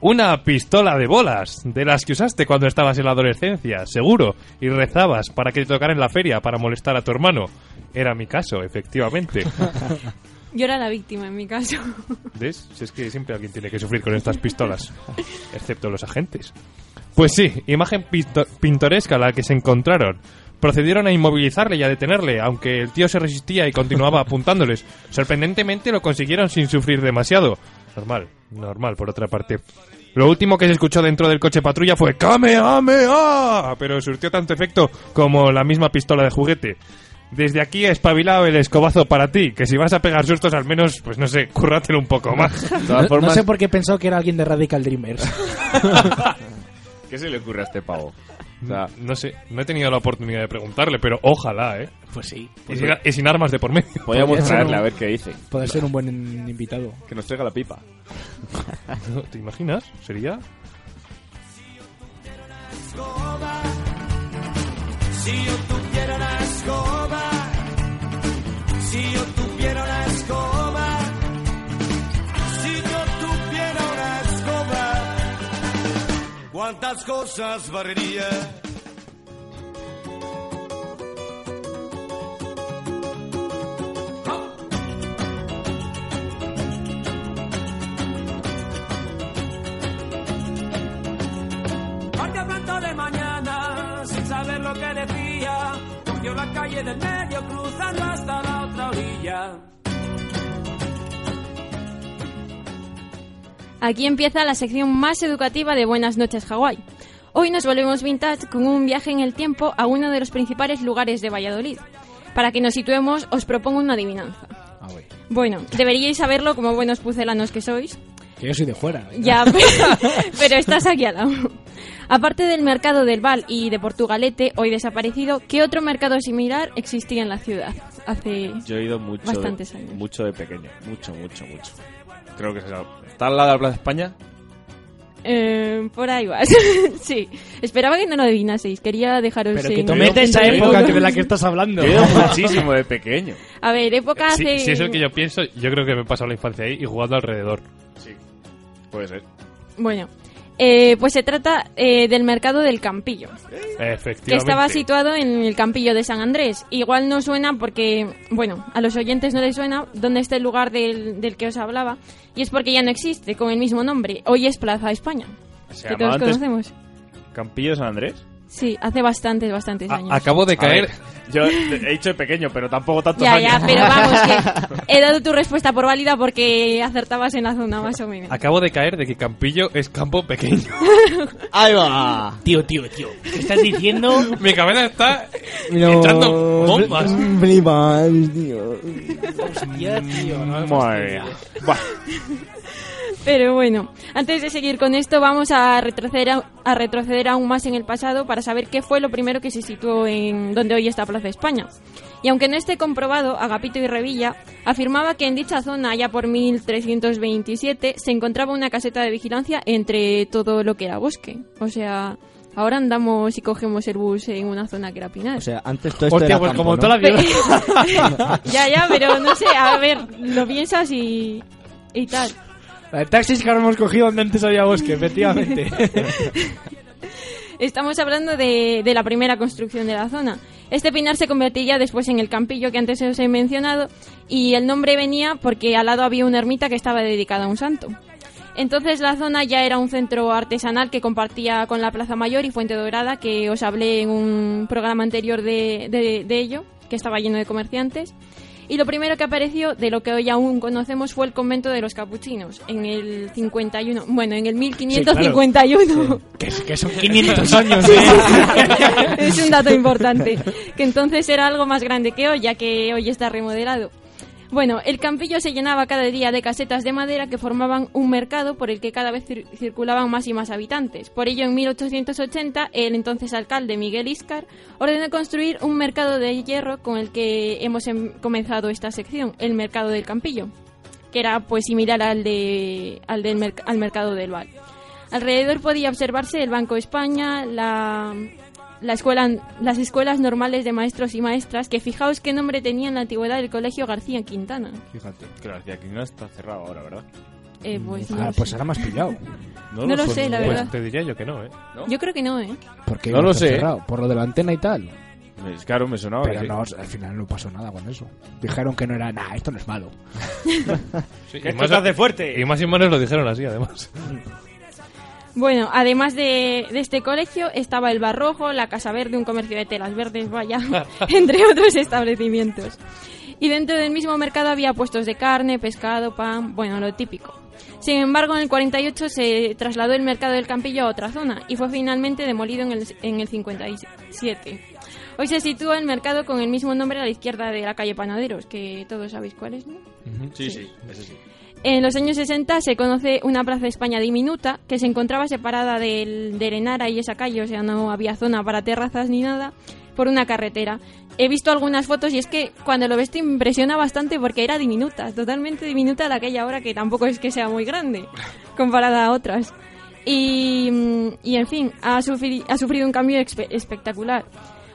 Una pistola de bolas, de las que usaste cuando estabas en la adolescencia, seguro, y rezabas para que te tocara en la feria para molestar a tu hermano. Era mi caso, efectivamente. Yo era la víctima en mi caso. ¿Ves? Si es que siempre alguien tiene que sufrir con estas pistolas, excepto los agentes. Pues sí, imagen pinto- pintoresca la que se encontraron. Procedieron a inmovilizarle y a detenerle, aunque el tío se resistía y continuaba apuntándoles. Sorprendentemente lo consiguieron sin sufrir demasiado. Normal, normal por otra parte. Lo último que se escuchó dentro del coche patrulla fue ¡Kamehameha! Pero surtió tanto efecto como la misma pistola de juguete. Desde aquí espabilado el escobazo para ti, que si vas a pegar sustos al menos, pues no sé, currátelo un poco más. No, no sé por qué pensó que era alguien de Radical Dreamers. ¿Qué se le ocurre a este pavo? O sea, no sé, no he tenido la oportunidad de preguntarle, pero ojalá, ¿eh? Pues sí. Y sin, y sin armas de por medio. Podríamos Podría ser traerle un- a ver qué dice. Puede ser un buen invitado. Que nos traiga la pipa. No, ¿Te imaginas? ¿Sería? Si yo tuviera una escoba, si yo tuviera una escoba, si yo tuviera una escoba, ¿cuántas cosas barrería? De mañana, lo que decía, cogió la calle del medio cruzando hasta la otra orilla. Aquí empieza la sección más educativa de Buenas noches Hawái. Hoy nos volvemos vintage con un viaje en el tiempo a uno de los principales lugares de Valladolid. Para que nos situemos, os propongo una adivinanza. Bueno, deberíais saberlo como buenos pucelanos que sois. Que yo soy de fuera. venga. Ya, pero, pero estás aquí al lado. Aparte del mercado del Val y de Portugalete, hoy desaparecido, ¿qué otro mercado similar existía en la ciudad hace Yo he ido mucho bastantes de, años? mucho de pequeño. Mucho, mucho, mucho. Creo que es ¿Está al lado de la Plaza España? Eh, por ahí vas. sí. Esperaba que no lo adivinaseis. Quería dejaros Pero que en- tomete esa época que de la que estás hablando. Yo he ido muchísimo de pequeño. A ver, época Si, hace... si es el que yo pienso, yo creo que me he pasado la infancia ahí y jugando alrededor. Sí, puede ser. Bueno, eh, pues se trata eh, del mercado del Campillo. Que estaba situado en el Campillo de San Andrés. Igual no suena porque, bueno, a los oyentes no les suena dónde está el lugar del, del que os hablaba. Y es porque ya no existe con el mismo nombre. Hoy es Plaza España. Que todos antes conocemos. Campillo de San Andrés. Sí, hace bastantes, bastantes A- años. acabo de A caer. ver, yo he dicho de pequeño, pero tampoco tantos Ya, años. ya, pero vamos, que he dado tu respuesta por válida porque acertabas en la zona, más o menos. Acabo de caer de que Campillo es campo pequeño. ¡Ahí va! Tío, tío, tío. ¿Qué estás diciendo? Mi cabeza está No, echando bombas. flipas, tío. Hostia, tío. no Madre mía. Pero bueno, antes de seguir con esto, vamos a retroceder, a, a retroceder aún más en el pasado para saber qué fue lo primero que se situó en donde hoy está Plaza España. Y aunque no esté comprobado, Agapito y Revilla afirmaba que en dicha zona, ya por 1327, se encontraba una caseta de vigilancia entre todo lo que era bosque. O sea, ahora andamos y cogemos el bus en una zona que era Pinar. O sea, antes todo esto Hostia, era pues campo, como ¿no? toda la vida. ya, ya, pero no sé, a ver, lo piensas y, y tal. El taxi que ahora hemos cogido donde antes había bosque, efectivamente. Estamos hablando de, de la primera construcción de la zona. Este pinar se convertiría después en el campillo que antes os he mencionado y el nombre venía porque al lado había una ermita que estaba dedicada a un santo. Entonces la zona ya era un centro artesanal que compartía con la Plaza Mayor y Fuente Dorada, que os hablé en un programa anterior de, de- de ello, que estaba lleno de comerciantes. Y lo primero que apareció, de lo que hoy aún conocemos, fue el convento de los capuchinos, en el 51, bueno, en el 1551. que, que son 500 años, Sí, ¿eh? sí. es un dato importante. Que entonces era algo más grande que hoy, ya que hoy está remodelado. Bueno, el campillo se llenaba cada día de casetas de madera que formaban un mercado por el que cada vez cir- circulaban más y más habitantes. Por ello, en 1880, el entonces alcalde Miguel Iscar ordenó construir un mercado de hierro con el que hemos em- comenzado esta sección, el mercado del campillo, que era pues similar al, de, al, merc- al mercado del Val. Alrededor podía observarse el Banco de España, la, la escuela, las escuelas normales de maestros y maestras, que fijaos qué nombre tenía en la antigüedad el colegio García Quintana. Fíjate, que García Quintana está cerrado ahora, ¿verdad? Eh, pues no Ah, pues sé. ahora me has pillado. No lo sé, la verdad. Pues te diría yo que no, ¿eh? Yo creo que no, ¿eh? ¿Por qué No lo sé. cerrado? Por lo de la antena y tal. Claro, me sonaba Pero sí. al final no pasó nada con eso. Dijeron que no era nada, esto no es malo. Sí, esto te hace fuerte. Y más y menos lo dijeron así, además. Bueno, además de, de este colegio estaba el Barrojo, la Casa Verde, un comercio de telas verdes, vaya, entre otros establecimientos. Y dentro del mismo mercado había puestos de carne, pescado, pan, bueno, lo típico. Sin embargo, en el 48 se trasladó el mercado del Campillo a otra zona y fue finalmente demolido en el, en el 57. Hoy se sitúa el mercado con el mismo nombre a la izquierda de la calle Panaderos, que todos sabéis cuál es, ¿no? Sí, sí, ese sí. En los años 60 se conoce una plaza de España diminuta que se encontraba separada del, del Enara y esa calle, o sea, no había zona para terrazas ni nada, por una carretera. He visto algunas fotos y es que cuando lo ves te impresiona bastante porque era diminuta, totalmente diminuta de aquella hora que tampoco es que sea muy grande comparada a otras. Y, mm, y en fin, ha, sufri- ha sufrido un cambio espectacular.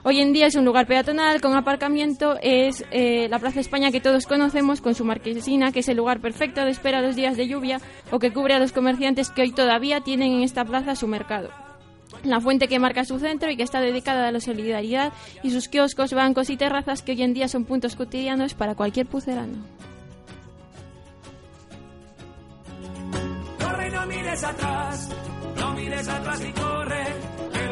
Hoy en día es un lugar peatonal con aparcamiento, es eh, la Plaza España que todos conocemos con su marquesina, que es el lugar perfecto de espera los días de lluvia o que cubre a los comerciantes que hoy todavía tienen en esta plaza su mercado. La fuente que marca su centro y que está dedicada a la solidaridad y sus kioscos, bancos y terrazas que hoy en día son puntos cotidianos para cualquier pucelano. Corre no mires atrás, no mires atrás y corre,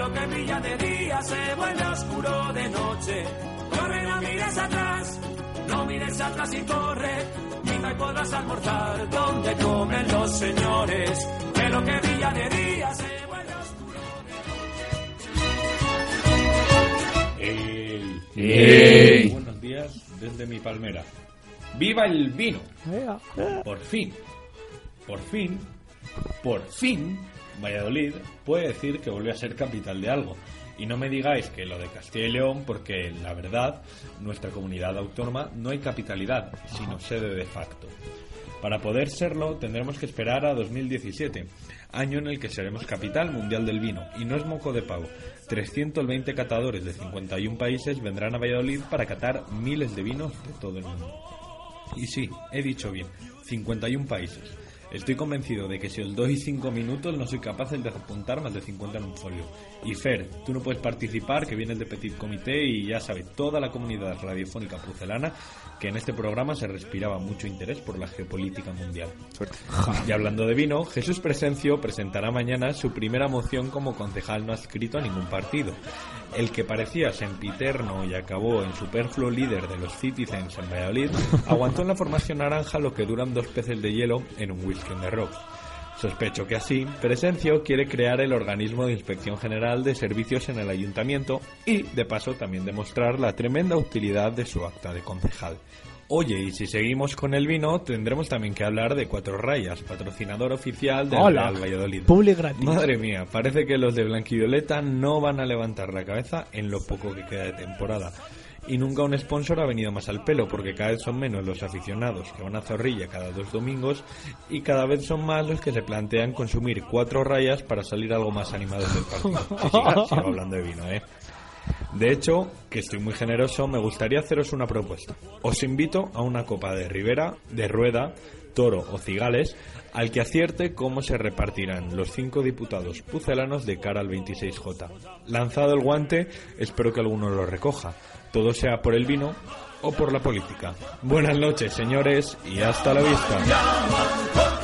lo que brilla de día se vuelve oscuro de noche. Corre, no mires atrás, no mires atrás y corre, quizá y podrás almorzar donde comen los señores, que lo que brilla de día se vuelve oscuro Ey. Ey. Buenos días desde mi palmera. ¡Viva el vino! Por fin, por fin, por fin, Valladolid puede decir que vuelve a ser capital de algo. Y no me digáis que lo de Castilla y León, porque la verdad, nuestra comunidad autónoma no hay capitalidad, sino sede de facto. Para poder serlo, tendremos que esperar a 2017, año en el que seremos capital mundial del vino. Y no es moco de pavo. 320 catadores de 51 países vendrán a Valladolid para catar miles de vinos de todo el mundo. Y sí, he dicho bien, 51 países. Estoy convencido de que si os doy 5 minutos no soy capaz de apuntar más de 50 en un folio. Y Fer, tú no puedes participar, que vienes de Petit Comité y ya sabe toda la comunidad radiofónica pucelana que en este programa se respiraba mucho interés por la geopolítica mundial. Y hablando de vino, Jesús Presencio presentará mañana su primera moción como concejal no adscrito a ningún partido. El que parecía sempiterno y acabó en superfluo líder de los Citizens en Valladolid, aguantó en la formación naranja lo que duran dos peces de hielo en un whisky rocks. Sospecho que así, Presencio quiere crear el organismo de inspección general de servicios en el ayuntamiento y, de paso, también demostrar la tremenda utilidad de su acta de concejal. Oye, y si seguimos con el vino, tendremos también que hablar de Cuatro Rayas, patrocinador oficial del Hola. Real Valladolid. Gratis. Madre mía, parece que los de Blanquivioleta no van a levantar la cabeza en lo poco que queda de temporada. Y nunca un sponsor ha venido más al pelo, porque cada vez son menos los aficionados que van a Zorrilla cada dos domingos y cada vez son más los que se plantean consumir cuatro rayas para salir algo más animados del partido. Sí, sigo- sigo hablando de vino, ¿eh? De hecho, que estoy muy generoso, me gustaría haceros una propuesta. Os invito a una copa de Ribera, de Rueda, Toro o Cigales, al que acierte cómo se repartirán los cinco diputados pucelanos de cara al 26J. Lanzado el guante, espero que alguno lo recoja. Todo sea por el vino o por la política. Buenas noches, señores, y hasta la vista.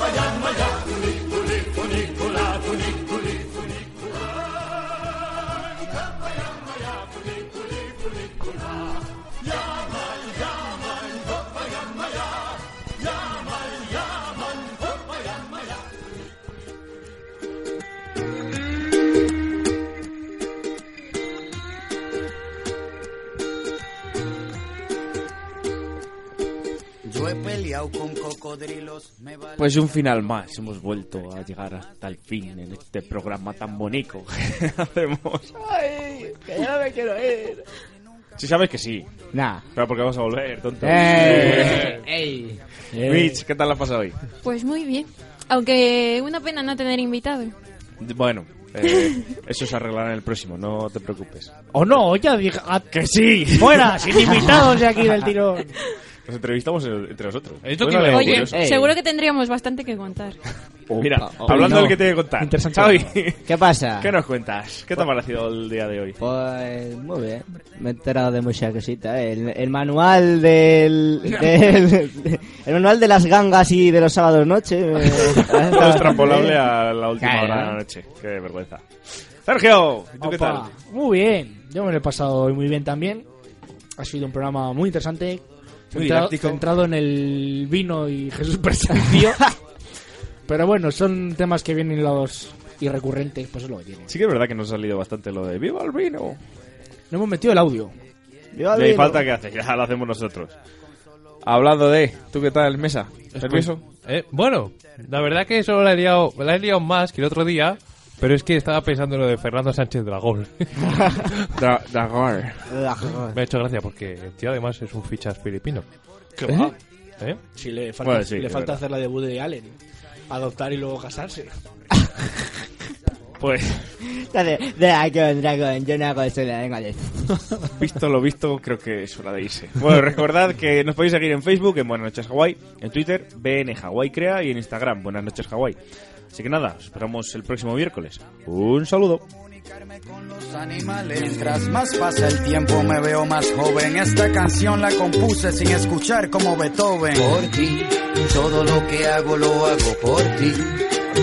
Con cocodrilos. Pues un final más. Hemos vuelto a llegar hasta el fin en este programa tan bonito que hacemos. Ay, que ya no me quiero ir. Si sabes que sí. Nah. Pero porque vamos a volver, tonto. Eh, ey. Mitch, ¿qué tal la pasado hoy? Pues muy bien. Aunque una pena no tener invitado. Bueno, eh, eso se arreglará en el próximo, no te preocupes. O no, ya dije. ¡Que sí! Fuera, sin invitados de aquí del tirón. Nos entrevistamos entre nosotros. Esto Pues que Oye, curioso. seguro que tendríamos bastante que contar. Mira, oh, hablando no. del que te que contar. Interesante. Xavi, ¿Qué pasa? ¿qué nos cuentas? ¿Qué te ha parecido el día de hoy? Pues muy bien, me he enterado de muchas cositas. ¿eh? El, el manual del, del- el manual de las gangas y de los sábados noche. eh, Todo extrapolable a la última Claro. hora de la noche. Qué vergüenza. Sergio, ¿y tú qué tal? Opa, Muy bien, yo me lo he pasado hoy muy bien también. Ha sido un programa muy interesante, centrado, centrado en el vino y Jesús Presencio. Pero bueno, son temas que vienen los y recurrentes, pues es lo que tiene. Sí que es verdad que nos ha salido bastante lo de ¡Viva el vino! No hemos metido el audio. Viva el vino. falta que hace, ya lo hacemos nosotros. Hablando de, ¿tú qué tal, Mesa? ¿Nervioso? Eh, bueno, la verdad que eso la he, liado, la he liado más que el otro día, pero es que estaba pensando en lo de Fernando Sánchez Dragón. Dra- Dragón. Me ha hecho gracia porque el tío además es un fichas filipino. ¿Qué ¿Eh? va? ¿Eh? Si le falta, Bueno, sí, le es falta verdad. hacer la debut de Allen. Adoptar y luego casarse. Pues, Dale, dragón, dragón, yo no hago eso en la lengua de... visto lo visto, creo que es hora de irse. Bueno, recordad que nos podéis seguir en Facebook, en Buenas noches Hawaii, en Twitter, BN Hawaii Crea y en Instagram, Buenas noches Hawaii. Así que nada, os esperamos el próximo miércoles. Un saludo. los animales. Mientras más pasa el tiempo me veo más joven. Esta canción la compuse sin escuchar como Beethoven. Por ti, todo lo que hago lo hago por ti.